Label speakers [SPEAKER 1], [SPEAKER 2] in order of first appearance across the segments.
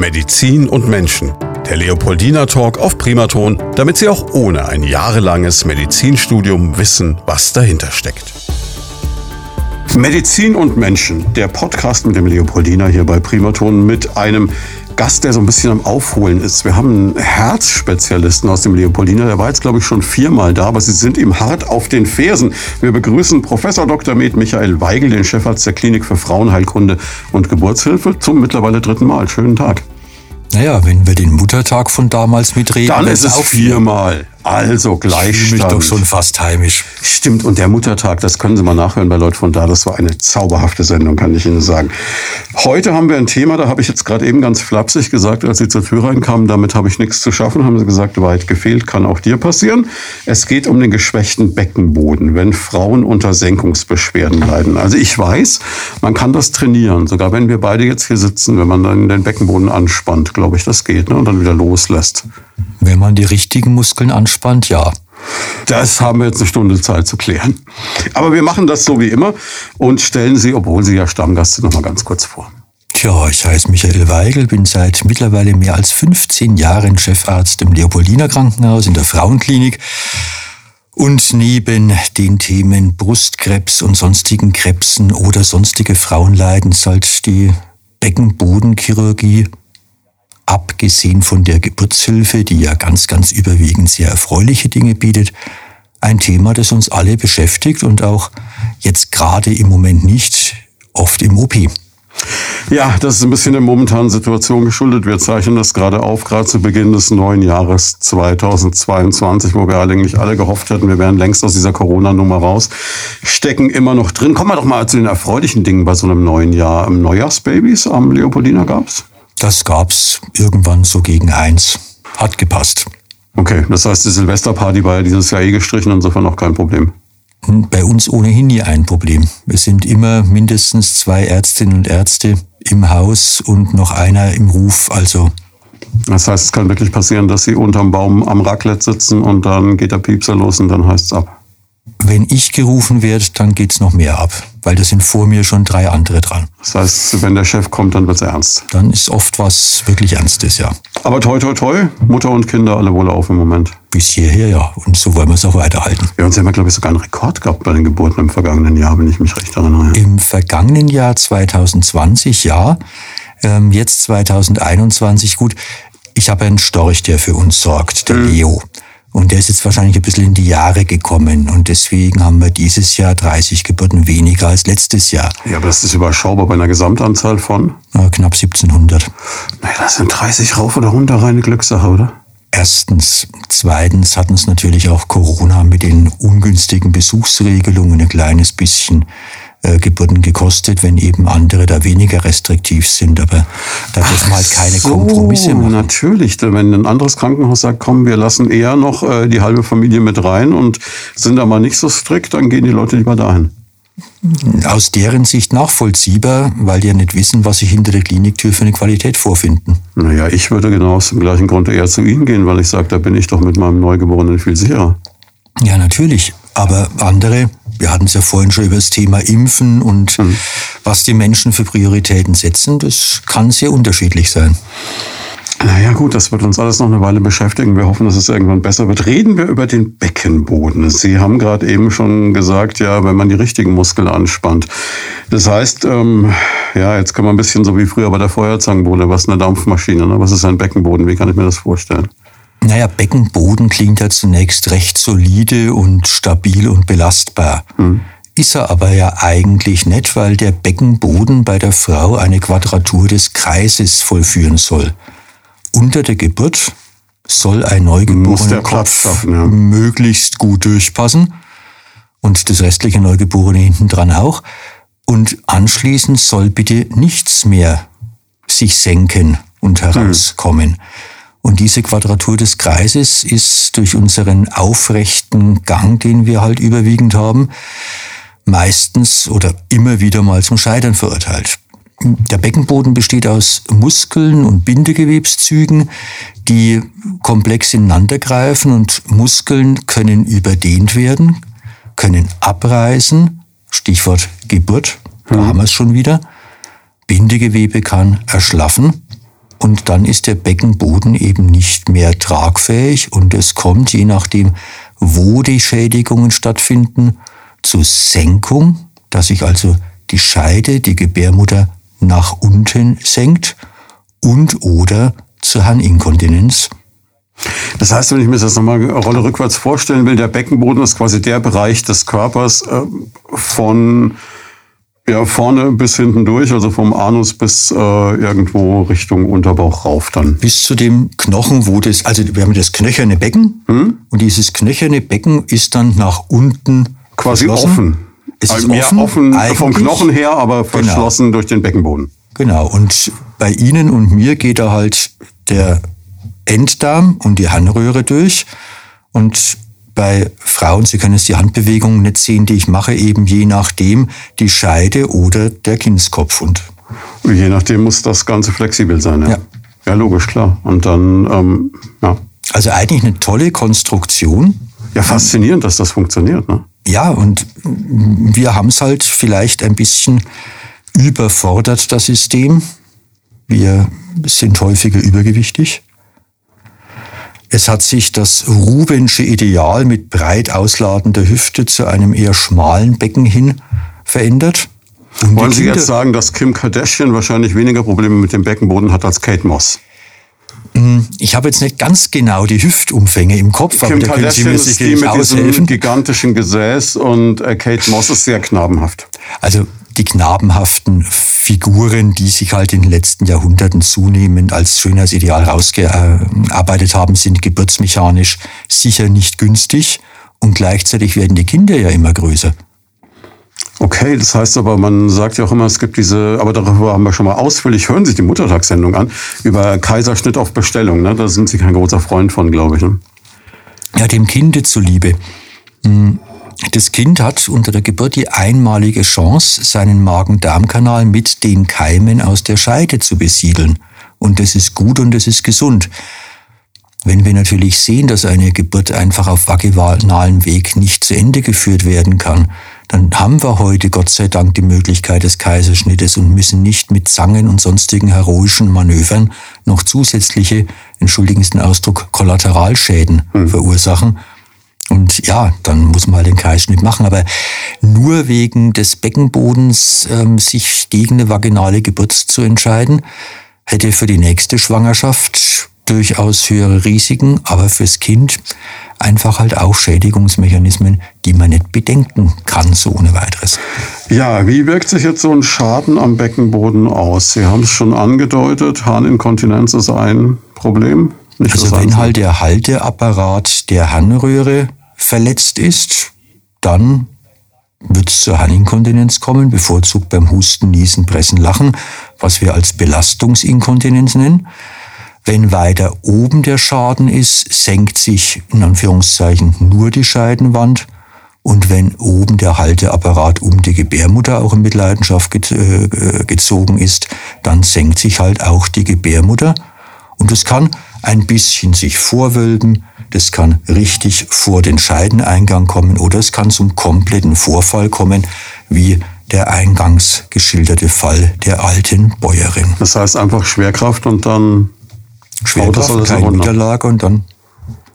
[SPEAKER 1] Medizin und Menschen. Der Leopoldina Talk auf Primaton, damit Sie auch ohne ein jahrelanges Medizinstudium wissen, was dahinter steckt. Medizin und Menschen, der Podcast mit dem Leopoldina hier bei Primaton mit einem Gast, der so ein bisschen am Aufholen ist. Wir haben einen Herzspezialisten aus dem Leopoldina, der war jetzt, glaube ich, schon viermal da, aber Sie sind ihm hart auf den Fersen. Wir begrüßen Professor Dr. Med Michael Weigel, den Chefarzt der Klinik für Frauenheilkunde und Geburtshilfe, zum mittlerweile dritten Mal. Schönen Tag.
[SPEAKER 2] Naja, wenn wir den Muttertag von damals mitreden,
[SPEAKER 1] dann ist es auch viermal. Also Gleichstand. Ich
[SPEAKER 2] mich doch schon fast heimisch.
[SPEAKER 1] Stimmt, und der Muttertag, das können Sie mal nachhören bei Leute von da. Das war eine zauberhafte Sendung, kann ich Ihnen sagen. Heute haben wir ein Thema, da habe ich jetzt gerade eben ganz flapsig gesagt, als Sie zur Tür reinkamen, damit habe ich nichts zu schaffen, haben Sie gesagt, weit gefehlt, kann auch dir passieren. Es geht um den geschwächten Beckenboden, wenn Frauen unter Senkungsbeschwerden leiden. Also ich weiß, man kann das trainieren, sogar wenn wir beide jetzt hier sitzen, wenn man dann den Beckenboden anspannt, glaube ich, das geht ne? und dann wieder loslässt.
[SPEAKER 2] Wenn man die richtigen Muskeln anspannt, ja.
[SPEAKER 1] Das haben wir jetzt eine Stunde Zeit zu klären. Aber wir machen das so wie immer und stellen Sie, obwohl Sie ja Stammgast sind, noch mal ganz kurz vor.
[SPEAKER 2] Tja, ich heiße Michael Weigel, bin seit mittlerweile mehr als 15 Jahren Chefarzt im Leopoldiner Krankenhaus in der Frauenklinik. Und neben den Themen Brustkrebs und sonstigen Krebsen oder sonstige Frauenleiden halt die Beckenbodenchirurgie abgesehen von der Geburtshilfe, die ja ganz, ganz überwiegend sehr erfreuliche Dinge bietet, ein Thema, das uns alle beschäftigt und auch jetzt gerade im Moment nicht oft im OP.
[SPEAKER 1] Ja, das ist ein bisschen der momentanen Situation geschuldet. Wir zeichnen das gerade auf, gerade zu Beginn des neuen Jahres 2022, wo wir eigentlich alle gehofft hätten, wir wären längst aus dieser Corona-Nummer raus, stecken immer noch drin. Kommen wir doch mal zu den erfreulichen Dingen bei so einem neuen Jahr. Neujahrsbabys am Leopoldina gab's?
[SPEAKER 2] Das gab's irgendwann so gegen eins. Hat gepasst.
[SPEAKER 1] Okay, das heißt, die Silvesterparty war ja dieses Jahr eh gestrichen, insofern auch kein Problem.
[SPEAKER 2] Hm, bei uns ohnehin nie ein Problem. Wir sind immer mindestens zwei Ärztinnen und Ärzte im Haus und noch einer im Ruf, also.
[SPEAKER 1] Das heißt, es kann wirklich passieren, dass Sie unterm Baum am Raclette sitzen und dann geht der Piepser los und dann heißt es ab.
[SPEAKER 2] Wenn ich gerufen werde, dann geht's noch mehr ab, weil da sind vor mir schon drei andere dran.
[SPEAKER 1] Das heißt, wenn der Chef kommt, dann wird's ernst.
[SPEAKER 2] Dann ist oft was wirklich Ernstes, ja.
[SPEAKER 1] Aber toi, toi, toi, Mutter und Kinder alle wohl auf im Moment.
[SPEAKER 2] Bis hierher, ja. Und so wollen wir es auch weiterhalten.
[SPEAKER 1] Ja, uns haben wir, glaube ich, sogar einen Rekord gehabt bei den Geburten im vergangenen Jahr, wenn ich mich recht erinnere.
[SPEAKER 2] Im vergangenen Jahr 2020, ja. Ähm, jetzt 2021, gut. Ich habe einen Storch, der für uns sorgt, der mhm. Leo. Und der ist jetzt wahrscheinlich ein bisschen in die Jahre gekommen. Und deswegen haben wir dieses Jahr 30 Geburten weniger als letztes Jahr.
[SPEAKER 1] Ja, aber das ist überschaubar bei einer Gesamtanzahl von?
[SPEAKER 2] Ja, knapp 1700.
[SPEAKER 1] Naja, das sind 30 rauf oder runter reine Glückssache, oder?
[SPEAKER 2] Erstens. Zweitens hatten es natürlich auch Corona mit den ungünstigen Besuchsregelungen ein kleines bisschen äh, Geburten gekostet, wenn eben andere da weniger restriktiv sind. Aber da dürfen wir halt keine so, Kompromisse machen.
[SPEAKER 1] Natürlich, wenn ein anderes Krankenhaus sagt, komm, wir lassen eher noch äh, die halbe Familie mit rein und sind da mal nicht so strikt, dann gehen die Leute lieber dahin.
[SPEAKER 2] Aus deren Sicht nachvollziehbar, weil die ja nicht wissen, was sich hinter der Kliniktür für eine Qualität vorfinden.
[SPEAKER 1] Naja, ich würde genau aus dem gleichen Grund eher zu Ihnen gehen, weil ich sage, da bin ich doch mit meinem Neugeborenen viel sicherer.
[SPEAKER 2] Ja, natürlich. Aber andere wir hatten es ja vorhin schon über das Thema Impfen und mhm. was die Menschen für Prioritäten setzen. Das kann sehr unterschiedlich sein.
[SPEAKER 1] Naja gut, das wird uns alles noch eine Weile beschäftigen. Wir hoffen, dass es irgendwann besser wird. Reden wir über den Beckenboden. Sie haben gerade eben schon gesagt, ja, wenn man die richtigen Muskeln anspannt. Das heißt, ähm, ja, jetzt kann man ein bisschen so wie früher bei der Feuerzangenbowle, was eine Dampfmaschine, ne? was ist ein Beckenboden? Wie kann ich mir das vorstellen?
[SPEAKER 2] Naja, Beckenboden klingt ja zunächst recht solide und stabil und belastbar. Mhm. Ist er aber ja eigentlich nicht, weil der Beckenboden bei der Frau eine Quadratur des Kreises vollführen soll. Unter der Geburt soll ein neugeborener Kopf schaffen, ja. möglichst gut durchpassen und das restliche Neugeborene hinten dran auch. Und anschließend soll bitte nichts mehr sich senken und herauskommen. Mhm. Und diese Quadratur des Kreises ist durch unseren aufrechten Gang, den wir halt überwiegend haben, meistens oder immer wieder mal zum Scheitern verurteilt. Der Beckenboden besteht aus Muskeln und Bindegewebszügen, die komplex ineinandergreifen und Muskeln können überdehnt werden, können abreißen, Stichwort Geburt, da mhm. haben wir es schon wieder. Bindegewebe kann erschlaffen und dann ist der Beckenboden eben nicht mehr tragfähig und es kommt, je nachdem, wo die Schädigungen stattfinden, zur Senkung, dass sich also die Scheide, die Gebärmutter nach unten senkt und oder zur Harninkontinenz.
[SPEAKER 1] Das heißt, wenn ich mir das nochmal eine Rolle rückwärts vorstellen will, der Beckenboden ist quasi der Bereich des Körpers äh, von ja, vorne bis hinten durch, also vom Anus bis äh, irgendwo Richtung Unterbauch rauf dann.
[SPEAKER 2] Bis zu dem Knochen, wo das, also wir haben das knöcherne Becken hm? und dieses knöcherne Becken ist dann nach unten
[SPEAKER 1] quasi offen.
[SPEAKER 2] Es ist also offen,
[SPEAKER 1] offen vom Knochen her, aber genau. verschlossen genau. durch den Beckenboden.
[SPEAKER 2] Genau. Und bei Ihnen und mir geht da halt der Enddarm und die Harnröhre durch. Und bei Frauen, Sie können jetzt die Handbewegungen nicht sehen, die ich mache, eben je nachdem die Scheide oder der Kindskopf. Und
[SPEAKER 1] je nachdem muss das Ganze flexibel sein. Ja, ja. ja logisch, klar. Und dann, ähm, ja.
[SPEAKER 2] Also eigentlich eine tolle Konstruktion.
[SPEAKER 1] Ja, faszinierend, dass das funktioniert. Ne?
[SPEAKER 2] Ja, und wir haben es halt vielleicht ein bisschen überfordert, das System. Wir sind häufiger übergewichtig. Es hat sich das Rubensche Ideal mit breit ausladender Hüfte zu einem eher schmalen Becken hin verändert.
[SPEAKER 1] Und Wollen Sie jetzt sagen, dass Kim Kardashian wahrscheinlich weniger Probleme mit dem Beckenboden hat als Kate Moss?
[SPEAKER 2] Hm, ich habe jetzt nicht ganz genau die Hüftumfänge im Kopf,
[SPEAKER 1] Kim aber da können Sie mir sicherlich ist die mit aushelfen. diesem gigantischen Gesäß und äh, Kate Moss ist sehr knabenhaft.
[SPEAKER 2] Also die knabenhaften Figuren, die sich halt in den letzten Jahrhunderten zunehmend als Schönheitsideal rausgearbeitet haben, sind geburtsmechanisch sicher nicht günstig und gleichzeitig werden die Kinder ja immer größer.
[SPEAKER 1] Okay, das heißt aber, man sagt ja auch immer, es gibt diese, aber darüber haben wir schon mal ausführlich, hören sich die Muttertagssendung an, über Kaiserschnitt auf Bestellung. Ne? Da sind Sie kein großer Freund von, glaube ich. Ne?
[SPEAKER 2] Ja, dem Kinde zuliebe. Hm, das Kind hat unter der Geburt die einmalige Chance, seinen Magen-Darm-Kanal mit den Keimen aus der Scheide zu besiedeln. Und das ist gut und das ist gesund. Wenn wir natürlich sehen, dass eine Geburt einfach auf vaginalem Weg nicht zu Ende geführt werden kann, dann haben wir heute Gott sei Dank die Möglichkeit des Kaiserschnittes und müssen nicht mit Zangen und sonstigen heroischen Manövern noch zusätzliche, entschuldigen Sie den Ausdruck, Kollateralschäden hm. verursachen, und ja, dann muss man halt den Kreisschnitt machen. Aber nur wegen des Beckenbodens ähm, sich gegen eine vaginale Geburt zu entscheiden, hätte für die nächste Schwangerschaft durchaus höhere Risiken, aber fürs Kind einfach halt auch Schädigungsmechanismen, die man nicht bedenken kann, so ohne weiteres.
[SPEAKER 1] Ja, wie wirkt sich jetzt so ein Schaden am Beckenboden aus? Sie haben es schon angedeutet, Harninkontinenz ist ein Problem.
[SPEAKER 2] Nicht also wenn halt der Halteapparat der Harnröhre verletzt ist, dann wird es zur Harninkontinenz kommen, bevorzugt beim Husten, Niesen, Pressen, Lachen, was wir als Belastungsinkontinenz nennen. Wenn weiter oben der Schaden ist, senkt sich in Anführungszeichen nur die Scheidenwand. Und wenn oben der Halteapparat um die Gebärmutter auch in Mitleidenschaft äh, gezogen ist, dann senkt sich halt auch die Gebärmutter. Und es kann ein bisschen sich vorwölben, das kann richtig vor den Scheideneingang kommen oder es kann zum kompletten Vorfall kommen, wie der eingangs geschilderte Fall der alten Bäuerin.
[SPEAKER 1] Das heißt einfach Schwerkraft und dann
[SPEAKER 2] Schwerkraft, das keine Niederlage und dann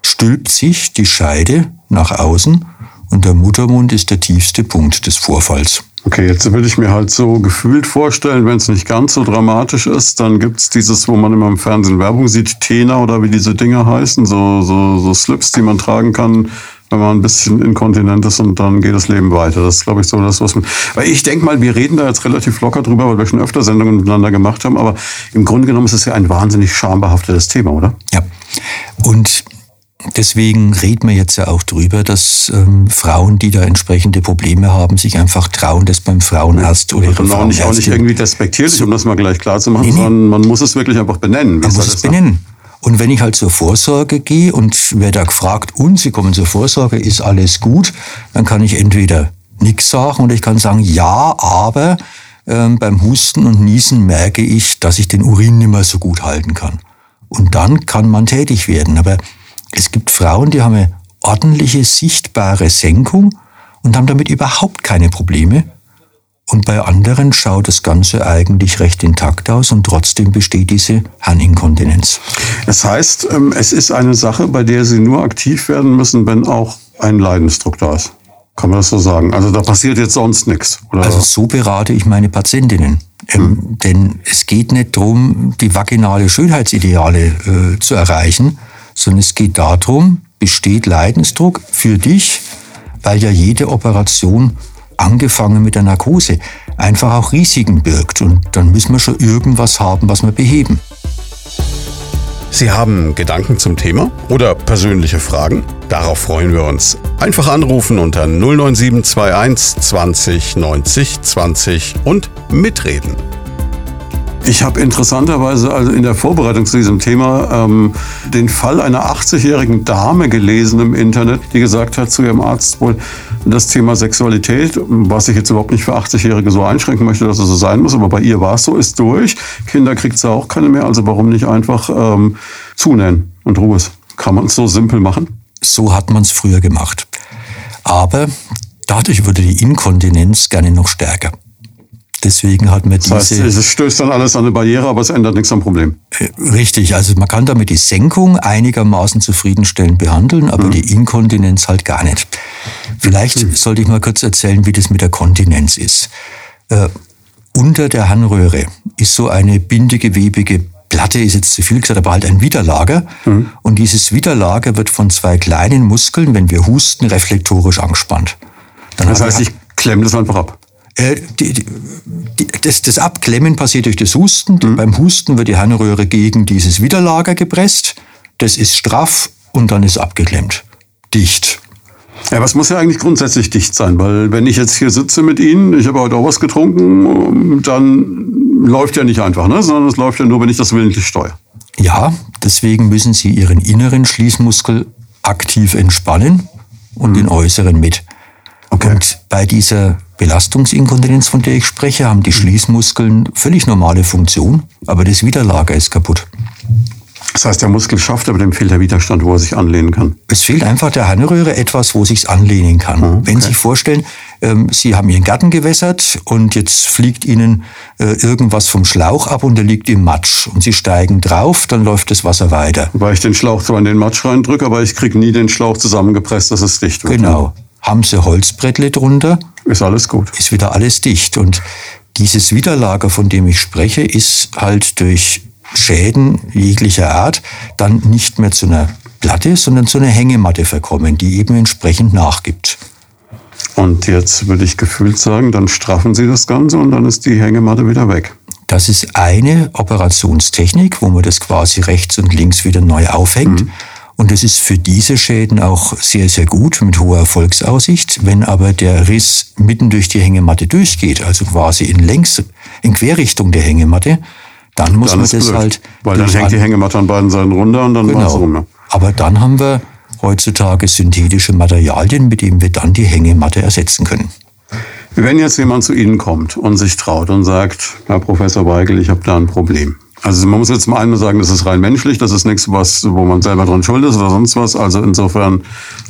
[SPEAKER 2] stülpt sich die Scheide nach außen und der Muttermund ist der tiefste Punkt des Vorfalls.
[SPEAKER 1] Okay, jetzt würde ich mir halt so gefühlt vorstellen, wenn es nicht ganz so dramatisch ist, dann gibt es dieses, wo man immer im Fernsehen Werbung sieht, Tena oder wie diese Dinger heißen, so, so, so Slips, die man tragen kann, wenn man ein bisschen inkontinent ist und dann geht das Leben weiter. Das ist, glaube ich, so das, was man. Weil ich denke mal, wir reden da jetzt relativ locker drüber, weil wir schon öfter Sendungen miteinander gemacht haben, aber im Grunde genommen ist es ja ein wahnsinnig schambehaftetes Thema, oder?
[SPEAKER 2] Ja. Und Deswegen reden wir jetzt ja auch drüber, dass ähm, Frauen, die da entsprechende Probleme haben, sich einfach trauen, das beim Frauenarzt oder ihre
[SPEAKER 1] Frauenärztin... Nicht, auch nicht irgendwie despektierlich, um das mal gleich klar zu machen, nee, nee. sondern man muss es wirklich einfach benennen.
[SPEAKER 2] Man muss es benennen. Und wenn ich halt zur Vorsorge gehe und werde da gefragt, und Sie kommen zur Vorsorge, ist alles gut, dann kann ich entweder nichts sagen oder ich kann sagen, ja, aber ähm, beim Husten und Niesen merke ich, dass ich den Urin nicht mehr so gut halten kann. Und dann kann man tätig werden. Aber es gibt Frauen, die haben eine ordentliche, sichtbare Senkung und haben damit überhaupt keine Probleme. Und bei anderen schaut das Ganze eigentlich recht intakt aus und trotzdem besteht diese Harninkontinenz.
[SPEAKER 1] Das heißt, ähm, es ist eine Sache, bei der Sie nur aktiv werden müssen, wenn auch ein Leidensdruck da ist. Kann man das so sagen? Also da passiert jetzt sonst nichts.
[SPEAKER 2] Oder? Also so berate ich meine Patientinnen. Ähm, hm. Denn es geht nicht darum, die vaginale Schönheitsideale äh, zu erreichen, sondern es geht darum, besteht Leidensdruck für dich, weil ja jede Operation angefangen mit der Narkose, einfach auch Risiken birgt. Und dann müssen wir schon irgendwas haben, was wir beheben.
[SPEAKER 1] Sie haben Gedanken zum Thema oder persönliche Fragen? Darauf freuen wir uns. Einfach anrufen unter 09721 20 90 20 und mitreden. Ich habe interessanterweise also in der Vorbereitung zu diesem Thema ähm, den Fall einer 80-jährigen Dame gelesen im Internet, die gesagt hat zu ihrem Arzt wohl, das Thema Sexualität, was ich jetzt überhaupt nicht für 80-Jährige so einschränken möchte, dass es so sein muss, aber bei ihr war es so, ist durch. Kinder kriegt sie auch keine mehr, also warum nicht einfach ähm, zunähen und Ruhe? Kann man es so simpel machen?
[SPEAKER 2] So hat man es früher gemacht. Aber dadurch wurde die Inkontinenz gerne noch stärker. Deswegen hat man
[SPEAKER 1] das diese. Heißt, es stößt dann alles an eine Barriere, aber es ändert nichts am Problem.
[SPEAKER 2] Äh, richtig, also man kann damit die Senkung einigermaßen zufriedenstellend behandeln, aber mhm. die Inkontinenz halt gar nicht. Vielleicht mhm. sollte ich mal kurz erzählen, wie das mit der Kontinenz ist. Äh, unter der Harnröhre ist so eine bindegewebige Platte, ist jetzt zu viel gesagt, aber halt ein Widerlager. Mhm. Und dieses Widerlager wird von zwei kleinen Muskeln, wenn wir husten, reflektorisch angespannt.
[SPEAKER 1] Dann das heißt, ich klemme das einfach ab.
[SPEAKER 2] Äh, die, die, das, das, Abklemmen passiert durch das Husten. Mhm. Beim Husten wird die Harnröhre gegen dieses Widerlager gepresst. Das ist straff und dann ist abgeklemmt. Dicht.
[SPEAKER 1] Ja, aber es muss ja eigentlich grundsätzlich dicht sein, weil wenn ich jetzt hier sitze mit Ihnen, ich habe heute auch was getrunken, dann läuft ja nicht einfach, ne? sondern es läuft ja nur, wenn ich das willentlich steuere.
[SPEAKER 2] Ja, deswegen müssen Sie Ihren inneren Schließmuskel aktiv entspannen und mhm. den äußeren mit. Okay. Und bei dieser Belastungsinkontinenz, von der ich spreche, haben die Schließmuskeln völlig normale Funktion, aber das Widerlager ist kaputt.
[SPEAKER 1] Das heißt, der Muskel schafft, aber dem fehlt der Widerstand, wo er sich anlehnen kann.
[SPEAKER 2] Es fehlt einfach der Harnröhre etwas, wo sich anlehnen kann. Oh, okay. Wenn Sie sich vorstellen, ähm, Sie haben Ihren Garten gewässert und jetzt fliegt Ihnen äh, irgendwas vom Schlauch ab und der liegt im Matsch und Sie steigen drauf, dann läuft das Wasser weiter.
[SPEAKER 1] Weil ich den Schlauch zwar in den Matsch reindrücke, aber ich kriege nie den Schlauch zusammengepresst, dass es dicht wird.
[SPEAKER 2] Genau. Haben Sie Holzbrettle drunter?
[SPEAKER 1] Ist alles gut.
[SPEAKER 2] Ist wieder alles dicht. Und dieses Widerlager, von dem ich spreche, ist halt durch Schäden jeglicher Art dann nicht mehr zu einer Platte, sondern zu einer Hängematte verkommen, die eben entsprechend nachgibt.
[SPEAKER 1] Und jetzt würde ich gefühlt sagen, dann straffen Sie das Ganze und dann ist die Hängematte wieder weg.
[SPEAKER 2] Das ist eine Operationstechnik, wo man das quasi rechts und links wieder neu aufhängt. Mhm. Und es ist für diese Schäden auch sehr, sehr gut mit hoher Erfolgsaussicht. Wenn aber der Riss mitten durch die Hängematte durchgeht, also quasi in längs, in Querrichtung der Hängematte, dann muss dann man das blöd, halt.
[SPEAKER 1] Weil dann hängt die Hängematte an beiden Seiten runter und dann genau. war es rum. Ja.
[SPEAKER 2] Aber dann haben wir heutzutage synthetische Materialien, mit denen wir dann die Hängematte ersetzen können.
[SPEAKER 1] Wenn jetzt jemand zu Ihnen kommt und sich traut und sagt, Herr Professor Weigel, ich habe da ein Problem, also man muss jetzt mal einmal sagen, das ist rein menschlich, das ist nichts, was, wo man selber dran schuld ist oder sonst was. Also insofern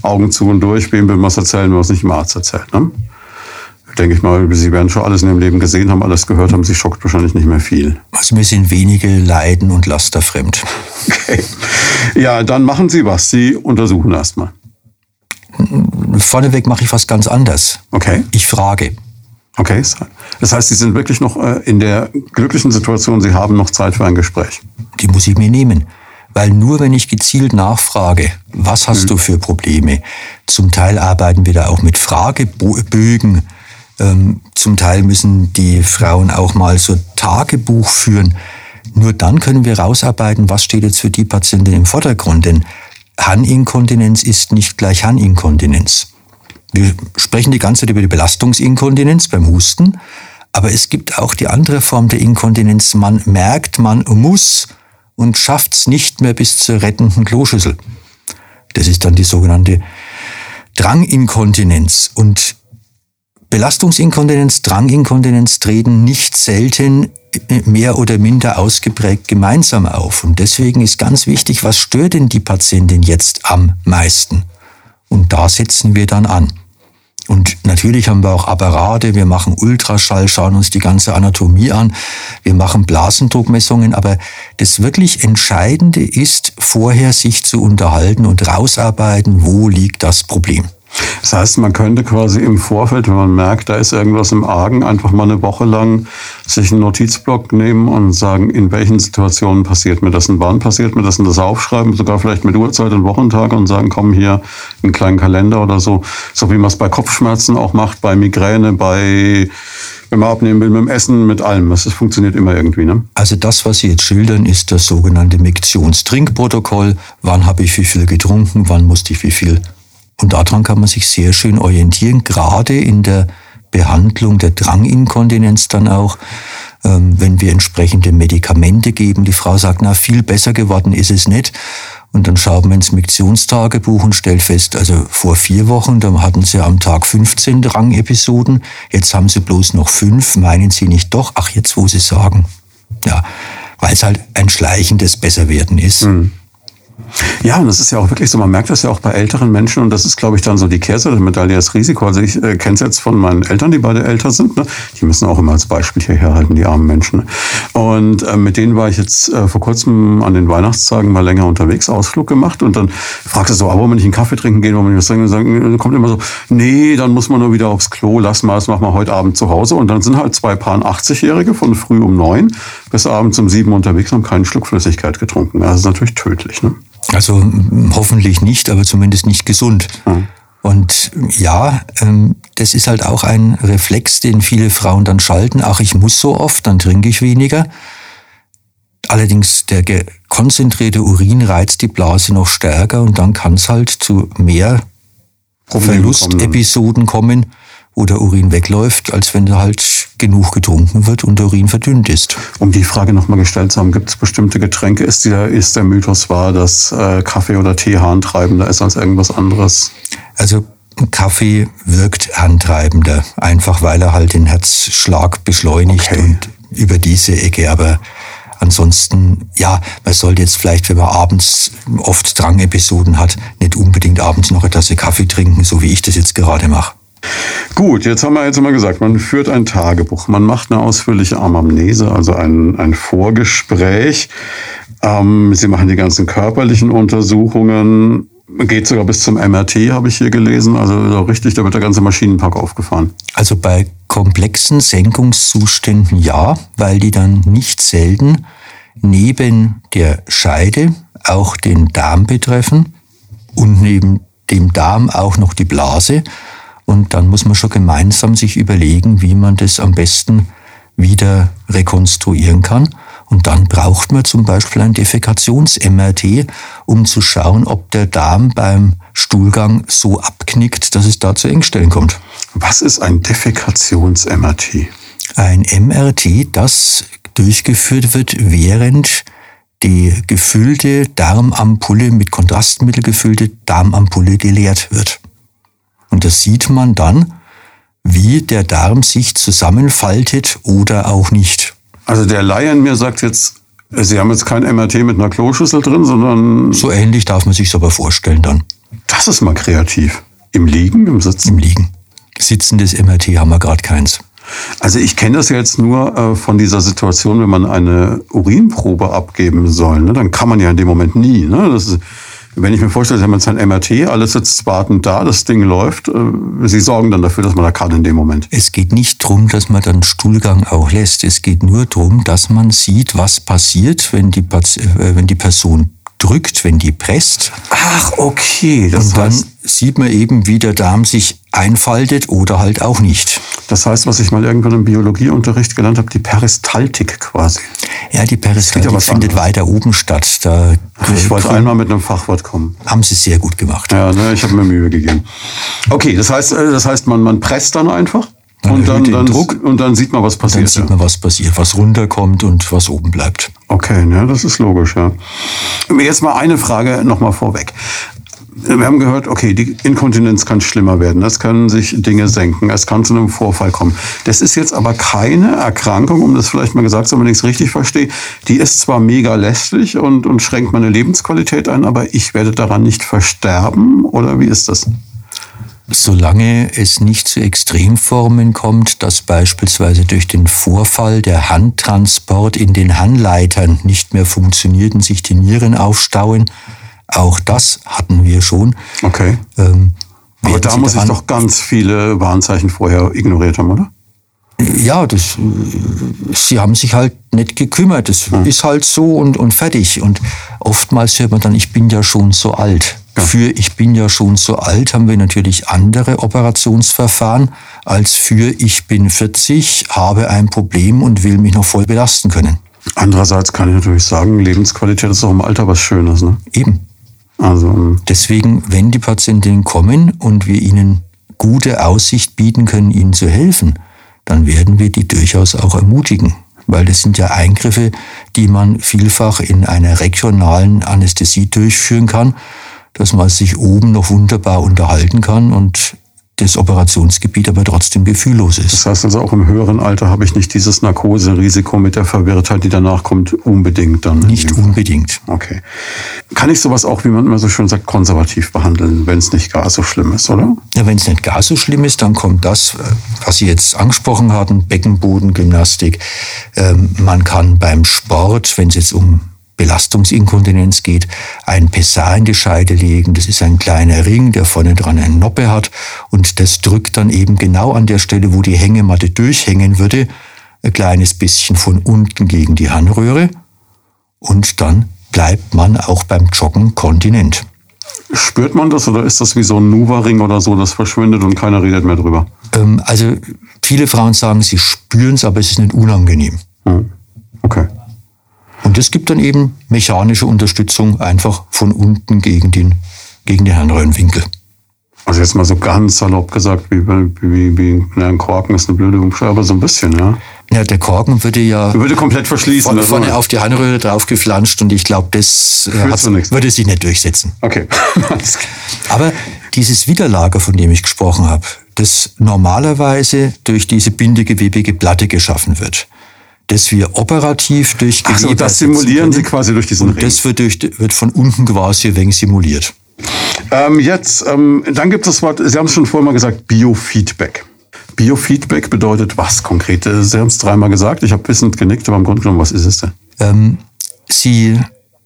[SPEAKER 1] Augen zu und durch, wem will man es erzählen, was nicht dem Arzt erzählt. Ne? Denke ich mal, Sie werden schon alles in Ihrem Leben gesehen haben, alles gehört haben, Sie schockt wahrscheinlich nicht mehr viel.
[SPEAKER 2] Also mir sind wenige Leiden und Laster fremd.
[SPEAKER 1] Okay. Ja, dann machen Sie was. Sie untersuchen erstmal.
[SPEAKER 2] Vorneweg mache ich was ganz anders.
[SPEAKER 1] Okay.
[SPEAKER 2] Ich frage.
[SPEAKER 1] Okay, das heißt, Sie sind wirklich noch äh, in der glücklichen Situation, Sie haben noch Zeit für ein Gespräch.
[SPEAKER 2] Die muss ich mir nehmen. Weil nur wenn ich gezielt nachfrage, was hast mhm. du für Probleme? Zum Teil arbeiten wir da auch mit Fragebögen. Ähm, zum Teil müssen die Frauen auch mal so Tagebuch führen. Nur dann können wir rausarbeiten, was steht jetzt für die Patientin im Vordergrund. Denn Harninkontinenz ist nicht gleich Harninkontinenz. Wir sprechen die ganze Zeit über die Belastungsinkontinenz beim Husten, aber es gibt auch die andere Form der Inkontinenz. Man merkt, man muss und schafft es nicht mehr bis zur rettenden Kloschüssel. Das ist dann die sogenannte Dranginkontinenz. Und Belastungsinkontinenz, Dranginkontinenz treten nicht selten mehr oder minder ausgeprägt gemeinsam auf. Und deswegen ist ganz wichtig, was stört denn die Patientin jetzt am meisten? Und da setzen wir dann an. Und natürlich haben wir auch Apparate, wir machen Ultraschall, schauen uns die ganze Anatomie an, wir machen Blasendruckmessungen, aber das wirklich Entscheidende ist, vorher sich zu unterhalten und rausarbeiten, wo liegt das Problem.
[SPEAKER 1] Das heißt, man könnte quasi im Vorfeld, wenn man merkt, da ist irgendwas im Argen, einfach mal eine Woche lang sich einen Notizblock nehmen und sagen, in welchen Situationen passiert mir das und wann passiert mir das und das aufschreiben, sogar vielleicht mit Uhrzeit und Wochentag und sagen, komm hier einen kleinen Kalender oder so, so wie man es bei Kopfschmerzen auch macht, bei Migräne, bei wenn man abnehmen will, mit dem Essen, mit allem. Das funktioniert immer irgendwie. Ne?
[SPEAKER 2] Also das, was Sie jetzt schildern, ist das sogenannte Miktionstrinkprotokoll. Wann habe ich wie viel getrunken, wann musste ich wie viel und daran kann man sich sehr schön orientieren, gerade in der Behandlung der Dranginkontinenz dann auch, ähm, wenn wir entsprechende Medikamente geben. Die Frau sagt, na, viel besser geworden ist es nicht. Und dann schaut man ins Miktionstagebuch und stellt fest, also vor vier Wochen, da hatten sie am Tag 15 Drangepisoden, jetzt haben sie bloß noch fünf, meinen sie nicht doch, ach jetzt, wo sie sagen. Ja, weil es halt ein schleichendes Besserwerden ist. Mhm.
[SPEAKER 1] Ja, und das ist ja auch wirklich so, man merkt das ja auch bei älteren Menschen und das ist, glaube ich, dann so die Kehrseite der Medaille, das Risiko. Also ich äh, kenne es jetzt von meinen Eltern, die beide älter sind. Ne? Die müssen auch immer als Beispiel hierher halten, die armen Menschen. Ne? Und äh, mit denen war ich jetzt äh, vor kurzem an den Weihnachtstagen mal länger unterwegs, Ausflug gemacht und dann fragte so, ah, wollen wir nicht einen Kaffee trinken gehen, wollen wir nicht was trinken? Und sagen, kommt immer so, nee, dann muss man nur wieder aufs Klo, lass mal, das machen wir heute Abend zu Hause. Und dann sind halt zwei Paar 80-Jährige von früh um neun bis abends um sieben unterwegs und haben keinen Schluck Flüssigkeit getrunken. Das ist natürlich tödlich. Ne?
[SPEAKER 2] Also hoffentlich nicht, aber zumindest nicht gesund. Mhm. Und ja, ähm, das ist halt auch ein Reflex, den viele Frauen dann schalten. Ach, ich muss so oft, dann trinke ich weniger. Allerdings der konzentrierte Urin reizt die Blase noch stärker und dann kann es halt zu mehr Verlustepisoden kommen wo der Urin wegläuft, als wenn halt genug getrunken wird und der Urin verdünnt ist.
[SPEAKER 1] Um die Frage nochmal gestellt zu haben, gibt es bestimmte Getränke? Ist der, ist der Mythos wahr, dass äh, Kaffee oder Tee harntreibender ist als irgendwas anderes?
[SPEAKER 2] Also Kaffee wirkt handtreibender, einfach weil er halt den Herzschlag beschleunigt okay. und über diese Ecke. Aber ansonsten, ja, man sollte jetzt vielleicht, wenn man abends oft Drangepisoden hat, nicht unbedingt abends noch eine Tasse Kaffee trinken, so wie ich das jetzt gerade mache.
[SPEAKER 1] Gut, jetzt haben wir jetzt mal gesagt, man führt ein Tagebuch, man macht eine ausführliche Anamnese, also ein, ein Vorgespräch. Ähm, Sie machen die ganzen körperlichen Untersuchungen, geht sogar bis zum MRT, habe ich hier gelesen. Also richtig, da wird der ganze Maschinenpark aufgefahren.
[SPEAKER 2] Also bei komplexen Senkungszuständen ja, weil die dann nicht selten neben der Scheide auch den Darm betreffen und neben dem Darm auch noch die Blase. Und dann muss man schon gemeinsam sich überlegen, wie man das am besten wieder rekonstruieren kann. Und dann braucht man zum Beispiel ein Defekations-MRT, um zu schauen, ob der Darm beim Stuhlgang so abknickt, dass es da zu Engstellen kommt.
[SPEAKER 1] Was ist ein Defekations-MRT?
[SPEAKER 2] Ein MRT, das durchgeführt wird, während die gefüllte Darmampulle mit Kontrastmittel gefüllte Darmampulle geleert wird. Und das sieht man dann, wie der Darm sich zusammenfaltet oder auch nicht.
[SPEAKER 1] Also der Laie in mir sagt jetzt, Sie haben jetzt kein MRT mit einer Kloschüssel drin, sondern...
[SPEAKER 2] So ähnlich darf man sich aber vorstellen dann.
[SPEAKER 1] Das ist mal kreativ. Im Liegen, im Sitzen?
[SPEAKER 2] Im Liegen. Sitzendes MRT haben wir gerade keins.
[SPEAKER 1] Also ich kenne das jetzt nur äh, von dieser Situation, wenn man eine Urinprobe abgeben soll. Ne? Dann kann man ja in dem Moment nie. Ne? Das ist, wenn ich mir vorstelle, Sie haben jetzt ein MRT, alles sitzt wartend da, das Ding läuft, äh, Sie sorgen dann dafür, dass man da kann in dem Moment.
[SPEAKER 2] Es geht nicht darum, dass man dann Stuhlgang auch lässt. Es geht nur darum, dass man sieht, was passiert, wenn die, äh, wenn die Person drückt, wenn die presst.
[SPEAKER 1] Ach, okay.
[SPEAKER 2] Das und dann heißt, sieht man eben, wie der Darm sich einfaltet oder halt auch nicht.
[SPEAKER 1] Das heißt, was ich mal irgendwann im Biologieunterricht gelernt habe, die Peristaltik quasi.
[SPEAKER 2] Ja, die Peristaltik ja findet anderes. weiter oben statt.
[SPEAKER 1] Da ich wollte einmal mit einem Fachwort kommen.
[SPEAKER 2] Haben Sie sehr gut gemacht.
[SPEAKER 1] Ja, ne, ich habe mir Mühe gegeben. Okay, das heißt, äh, das heißt man, man presst dann einfach? und dann, dann, Druck. und dann sieht man, was passiert.
[SPEAKER 2] dann sieht man, was passiert, was runterkommt und was oben bleibt.
[SPEAKER 1] Okay, ja, das ist logisch, ja. Jetzt mal eine Frage nochmal vorweg. Wir haben gehört, okay, die Inkontinenz kann schlimmer werden, es können sich Dinge senken, es kann zu einem Vorfall kommen. Das ist jetzt aber keine Erkrankung, um das vielleicht mal gesagt zu haben, wenn ich es richtig verstehe. Die ist zwar mega lästig und, und schränkt meine Lebensqualität ein, aber ich werde daran nicht versterben, oder wie ist das?
[SPEAKER 2] Solange es nicht zu Extremformen kommt, dass beispielsweise durch den Vorfall der Handtransport in den Handleitern nicht mehr funktioniert und sich die Nieren aufstauen, auch das hatten wir schon.
[SPEAKER 1] Okay. Ähm, Aber da muss ich doch ganz viele Warnzeichen vorher ignoriert haben, oder?
[SPEAKER 2] Ja, das, sie haben sich halt nicht gekümmert. Das hm. ist halt so und, und fertig. Und oftmals hört man dann, ich bin ja schon so alt. Ja. Für ich bin ja schon so alt haben wir natürlich andere Operationsverfahren als für ich bin 40, habe ein Problem und will mich noch voll belasten können.
[SPEAKER 1] Andererseits kann ich natürlich sagen, Lebensqualität ist auch im Alter was Schönes. Ne?
[SPEAKER 2] Eben. Also ähm, deswegen, wenn die Patientinnen kommen und wir ihnen gute Aussicht bieten können, ihnen zu helfen, dann werden wir die durchaus auch ermutigen. Weil das sind ja Eingriffe, die man vielfach in einer regionalen Anästhesie durchführen kann, dass man sich oben noch wunderbar unterhalten kann und das Operationsgebiet aber trotzdem gefühllos ist.
[SPEAKER 1] Das heißt also auch im höheren Alter habe ich nicht dieses Narkoserisiko mit der Verwirrtheit, die danach kommt, unbedingt dann.
[SPEAKER 2] Nicht unbedingt.
[SPEAKER 1] Okay. Kann ich sowas auch, wie man immer so schön sagt, konservativ behandeln, wenn es nicht gar so schlimm ist, oder?
[SPEAKER 2] Ja, wenn es nicht gar so schlimm ist, dann kommt das, was Sie jetzt angesprochen hatten, Beckenbodengymnastik. Ähm, man kann beim Sport, wenn es jetzt um Belastungsinkontinenz geht, ein Pessar in die Scheide legen. Das ist ein kleiner Ring, der vorne dran eine Noppe hat und das drückt dann eben genau an der Stelle, wo die Hängematte durchhängen würde, ein kleines bisschen von unten gegen die Harnröhre und dann bleibt man auch beim Joggen kontinent.
[SPEAKER 1] Spürt man das oder ist das wie so ein Nuva-Ring oder so, das verschwindet und keiner redet mehr drüber?
[SPEAKER 2] Ähm, also viele Frauen sagen, sie spüren es, aber es ist nicht unangenehm.
[SPEAKER 1] Hm. Okay.
[SPEAKER 2] Und es gibt dann eben mechanische Unterstützung einfach von unten gegen den, gegen den Harnröhrenwinkel.
[SPEAKER 1] Also jetzt mal so ganz salopp gesagt, wie, wie, wie na, ein Korken ist eine blöde Umschreibung, aber so ein bisschen, ja.
[SPEAKER 2] Ja, der Korken würde ja
[SPEAKER 1] würde komplett verschließen.
[SPEAKER 2] Vorne, vorne auf die Harnröhre draufgeflanscht und ich glaube, das äh, würde sich nicht durchsetzen.
[SPEAKER 1] Okay.
[SPEAKER 2] aber dieses Widerlager, von dem ich gesprochen habe, das normalerweise durch diese bindegewebige Platte geschaffen wird, das wir operativ durch
[SPEAKER 1] Ach so, das simulieren Sie quasi durch diesen
[SPEAKER 2] und Ring. Das wird, durch, wird von unten quasi wenig simuliert.
[SPEAKER 1] Ähm, jetzt, ähm, dann gibt es das Wort, Sie haben es schon vorher mal gesagt, Biofeedback. Biofeedback bedeutet was konkret? Sie haben es dreimal gesagt, ich habe wissend genickt, aber im Grunde genommen, was ist es denn?
[SPEAKER 2] Ähm, Sie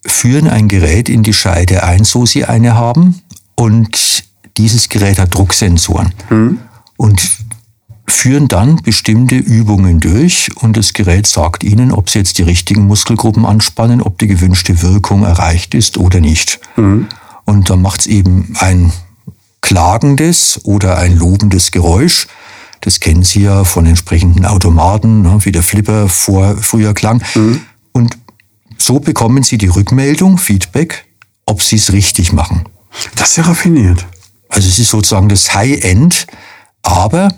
[SPEAKER 2] führen ein Gerät in die Scheide ein, so Sie eine haben, und dieses Gerät hat Drucksensoren. Hm. Und führen dann bestimmte Übungen durch und das Gerät sagt Ihnen, ob Sie jetzt die richtigen Muskelgruppen anspannen, ob die gewünschte Wirkung erreicht ist oder nicht. Mhm. Und dann macht es eben ein klagendes oder ein lobendes Geräusch. Das kennen Sie ja von entsprechenden Automaten, ne, wie der Flipper vor früher klang. Mhm. Und so bekommen Sie die Rückmeldung, Feedback, ob Sie es richtig machen.
[SPEAKER 1] Das ist ja raffiniert.
[SPEAKER 2] Also es ist sozusagen das High-End, aber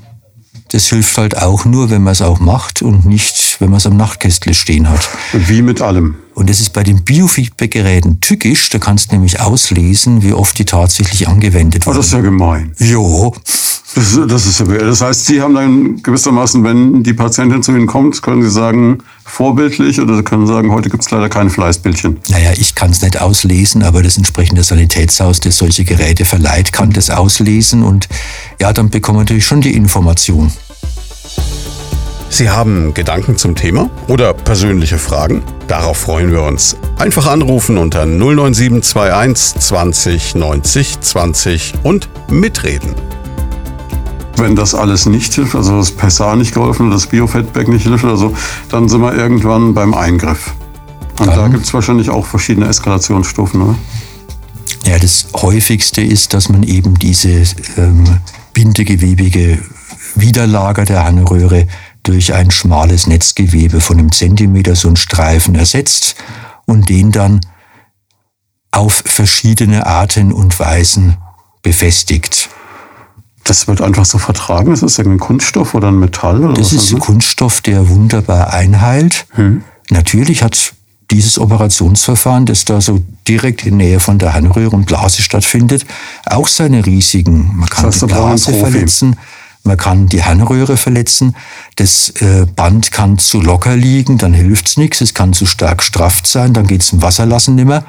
[SPEAKER 2] das hilft halt auch nur, wenn man es auch macht und nicht, wenn man es am Nachtkästle stehen hat.
[SPEAKER 1] Wie mit allem.
[SPEAKER 2] Und das ist bei den Biofeedback-Geräten tückisch. Da kannst du nämlich auslesen, wie oft die tatsächlich angewendet werden.
[SPEAKER 1] Oh, das ist ja gemein.
[SPEAKER 2] Jo.
[SPEAKER 1] Das, das, ist ja, das heißt, Sie haben dann gewissermaßen, wenn die Patientin zu Ihnen kommt, können Sie sagen, vorbildlich oder Sie können sagen, heute gibt es leider kein Fleißbildchen.
[SPEAKER 2] Naja, ich kann es nicht auslesen, aber das entsprechende Sanitätshaus, das solche Geräte verleiht, kann das auslesen und ja, dann bekommen wir natürlich schon die Information.
[SPEAKER 1] Sie haben Gedanken zum Thema oder persönliche Fragen? Darauf freuen wir uns. Einfach anrufen unter 09721 20 90 20 und mitreden. Wenn das alles nicht hilft, also das PSA nicht geholfen oder das Biofeedback nicht hilft oder so, dann sind wir irgendwann beim Eingriff. Und dann, da gibt es wahrscheinlich auch verschiedene Eskalationsstufen, oder?
[SPEAKER 2] Ja, das häufigste ist, dass man eben diese ähm, bindegewebige Widerlager der Harnröhre durch ein schmales Netzgewebe von einem Zentimeter so einen Streifen ersetzt und den dann auf verschiedene Arten und Weisen befestigt.
[SPEAKER 1] Das wird einfach so vertragen? Das ist ein Kunststoff oder ein Metall? Oder
[SPEAKER 2] das ist ein Kunststoff, der wunderbar einheilt. Hm. Natürlich hat dieses Operationsverfahren, das da so direkt in Nähe von der Harnröhre und Blase stattfindet, auch seine Risiken. Man kann das heißt, die Blase verletzen, man kann die Harnröhre verletzen, das äh, Band kann zu locker liegen, dann hilft's nichts, es kann zu stark strafft sein, dann geht's im Wasserlassen nimmer.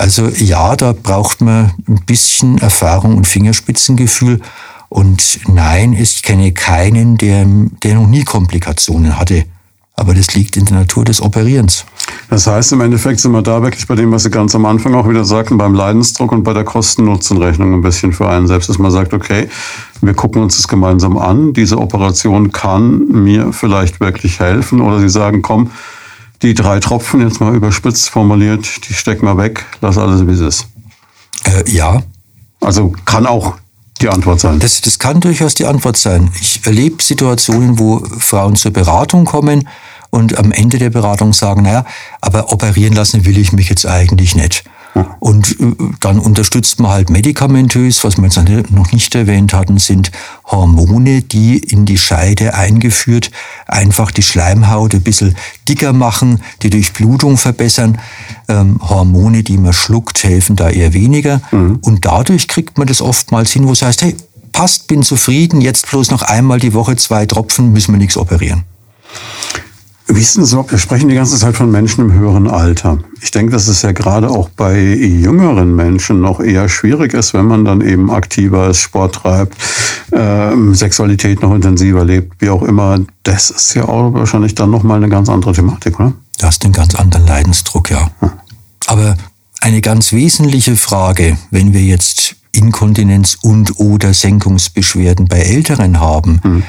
[SPEAKER 2] Also ja, da braucht man ein bisschen Erfahrung und Fingerspitzengefühl. Und nein, ich kenne keinen, der, der noch nie Komplikationen hatte. Aber das liegt in der Natur des Operierens.
[SPEAKER 1] Das heißt, im Endeffekt sind wir da wirklich bei dem, was Sie ganz am Anfang auch wieder sagten, beim Leidensdruck und bei der Kosten-Nutzen-Rechnung ein bisschen für einen selbst, dass man sagt, okay, wir gucken uns das gemeinsam an, diese Operation kann mir vielleicht wirklich helfen oder Sie sagen, komm, die drei Tropfen, jetzt mal überspitzt formuliert, die stecken wir weg, lass alles wie es ist.
[SPEAKER 2] Äh, ja.
[SPEAKER 1] Also kann auch die Antwort sein.
[SPEAKER 2] Das, das kann durchaus die Antwort sein. Ich erlebe Situationen, wo Frauen zur Beratung kommen und am Ende der Beratung sagen, naja, aber operieren lassen will ich mich jetzt eigentlich nicht. Und äh, dann unterstützt man halt medikamentös, was wir jetzt noch nicht erwähnt hatten, sind Hormone, die in die Scheide eingeführt einfach die Schleimhaut ein bisschen dicker machen, die Durchblutung verbessern. Ähm, Hormone, die man schluckt, helfen da eher weniger. Mhm. Und dadurch kriegt man das oftmals hin, wo es heißt, hey, passt, bin zufrieden, jetzt bloß noch einmal die Woche zwei Tropfen, müssen wir nichts operieren.
[SPEAKER 1] Wie ist denn so? Wir sprechen die ganze Zeit von Menschen im höheren Alter. Ich denke, dass es ja gerade auch bei jüngeren Menschen noch eher schwierig ist, wenn man dann eben aktiver ist, Sport treibt, äh, Sexualität noch intensiver lebt, wie auch immer. Das ist ja auch wahrscheinlich dann nochmal eine ganz andere Thematik, oder?
[SPEAKER 2] Du hast einen ganz anderen Leidensdruck, ja. Hm. Aber eine ganz wesentliche Frage, wenn wir jetzt Inkontinenz und oder Senkungsbeschwerden bei Älteren haben, hm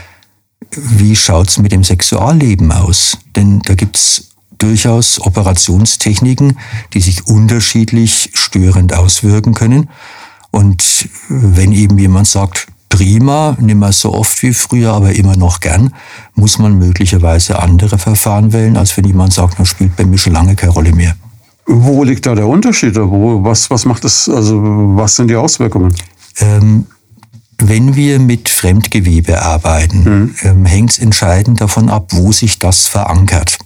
[SPEAKER 2] wie schaut's mit dem Sexualleben aus? Denn da gibt's durchaus Operationstechniken, die sich unterschiedlich störend auswirken können. Und wenn eben jemand sagt, prima, nicht mehr so oft wie früher, aber immer noch gern, muss man möglicherweise andere Verfahren wählen, als wenn jemand sagt, das spielt bei mir schon lange keine Rolle mehr.
[SPEAKER 1] Wo liegt da der Unterschied? Wo, was, was macht das, also was sind die Auswirkungen? Ähm,
[SPEAKER 2] wenn wir mit Fremdgewebe arbeiten, mhm. ähm, hängt es entscheidend davon ab, wo sich das verankert.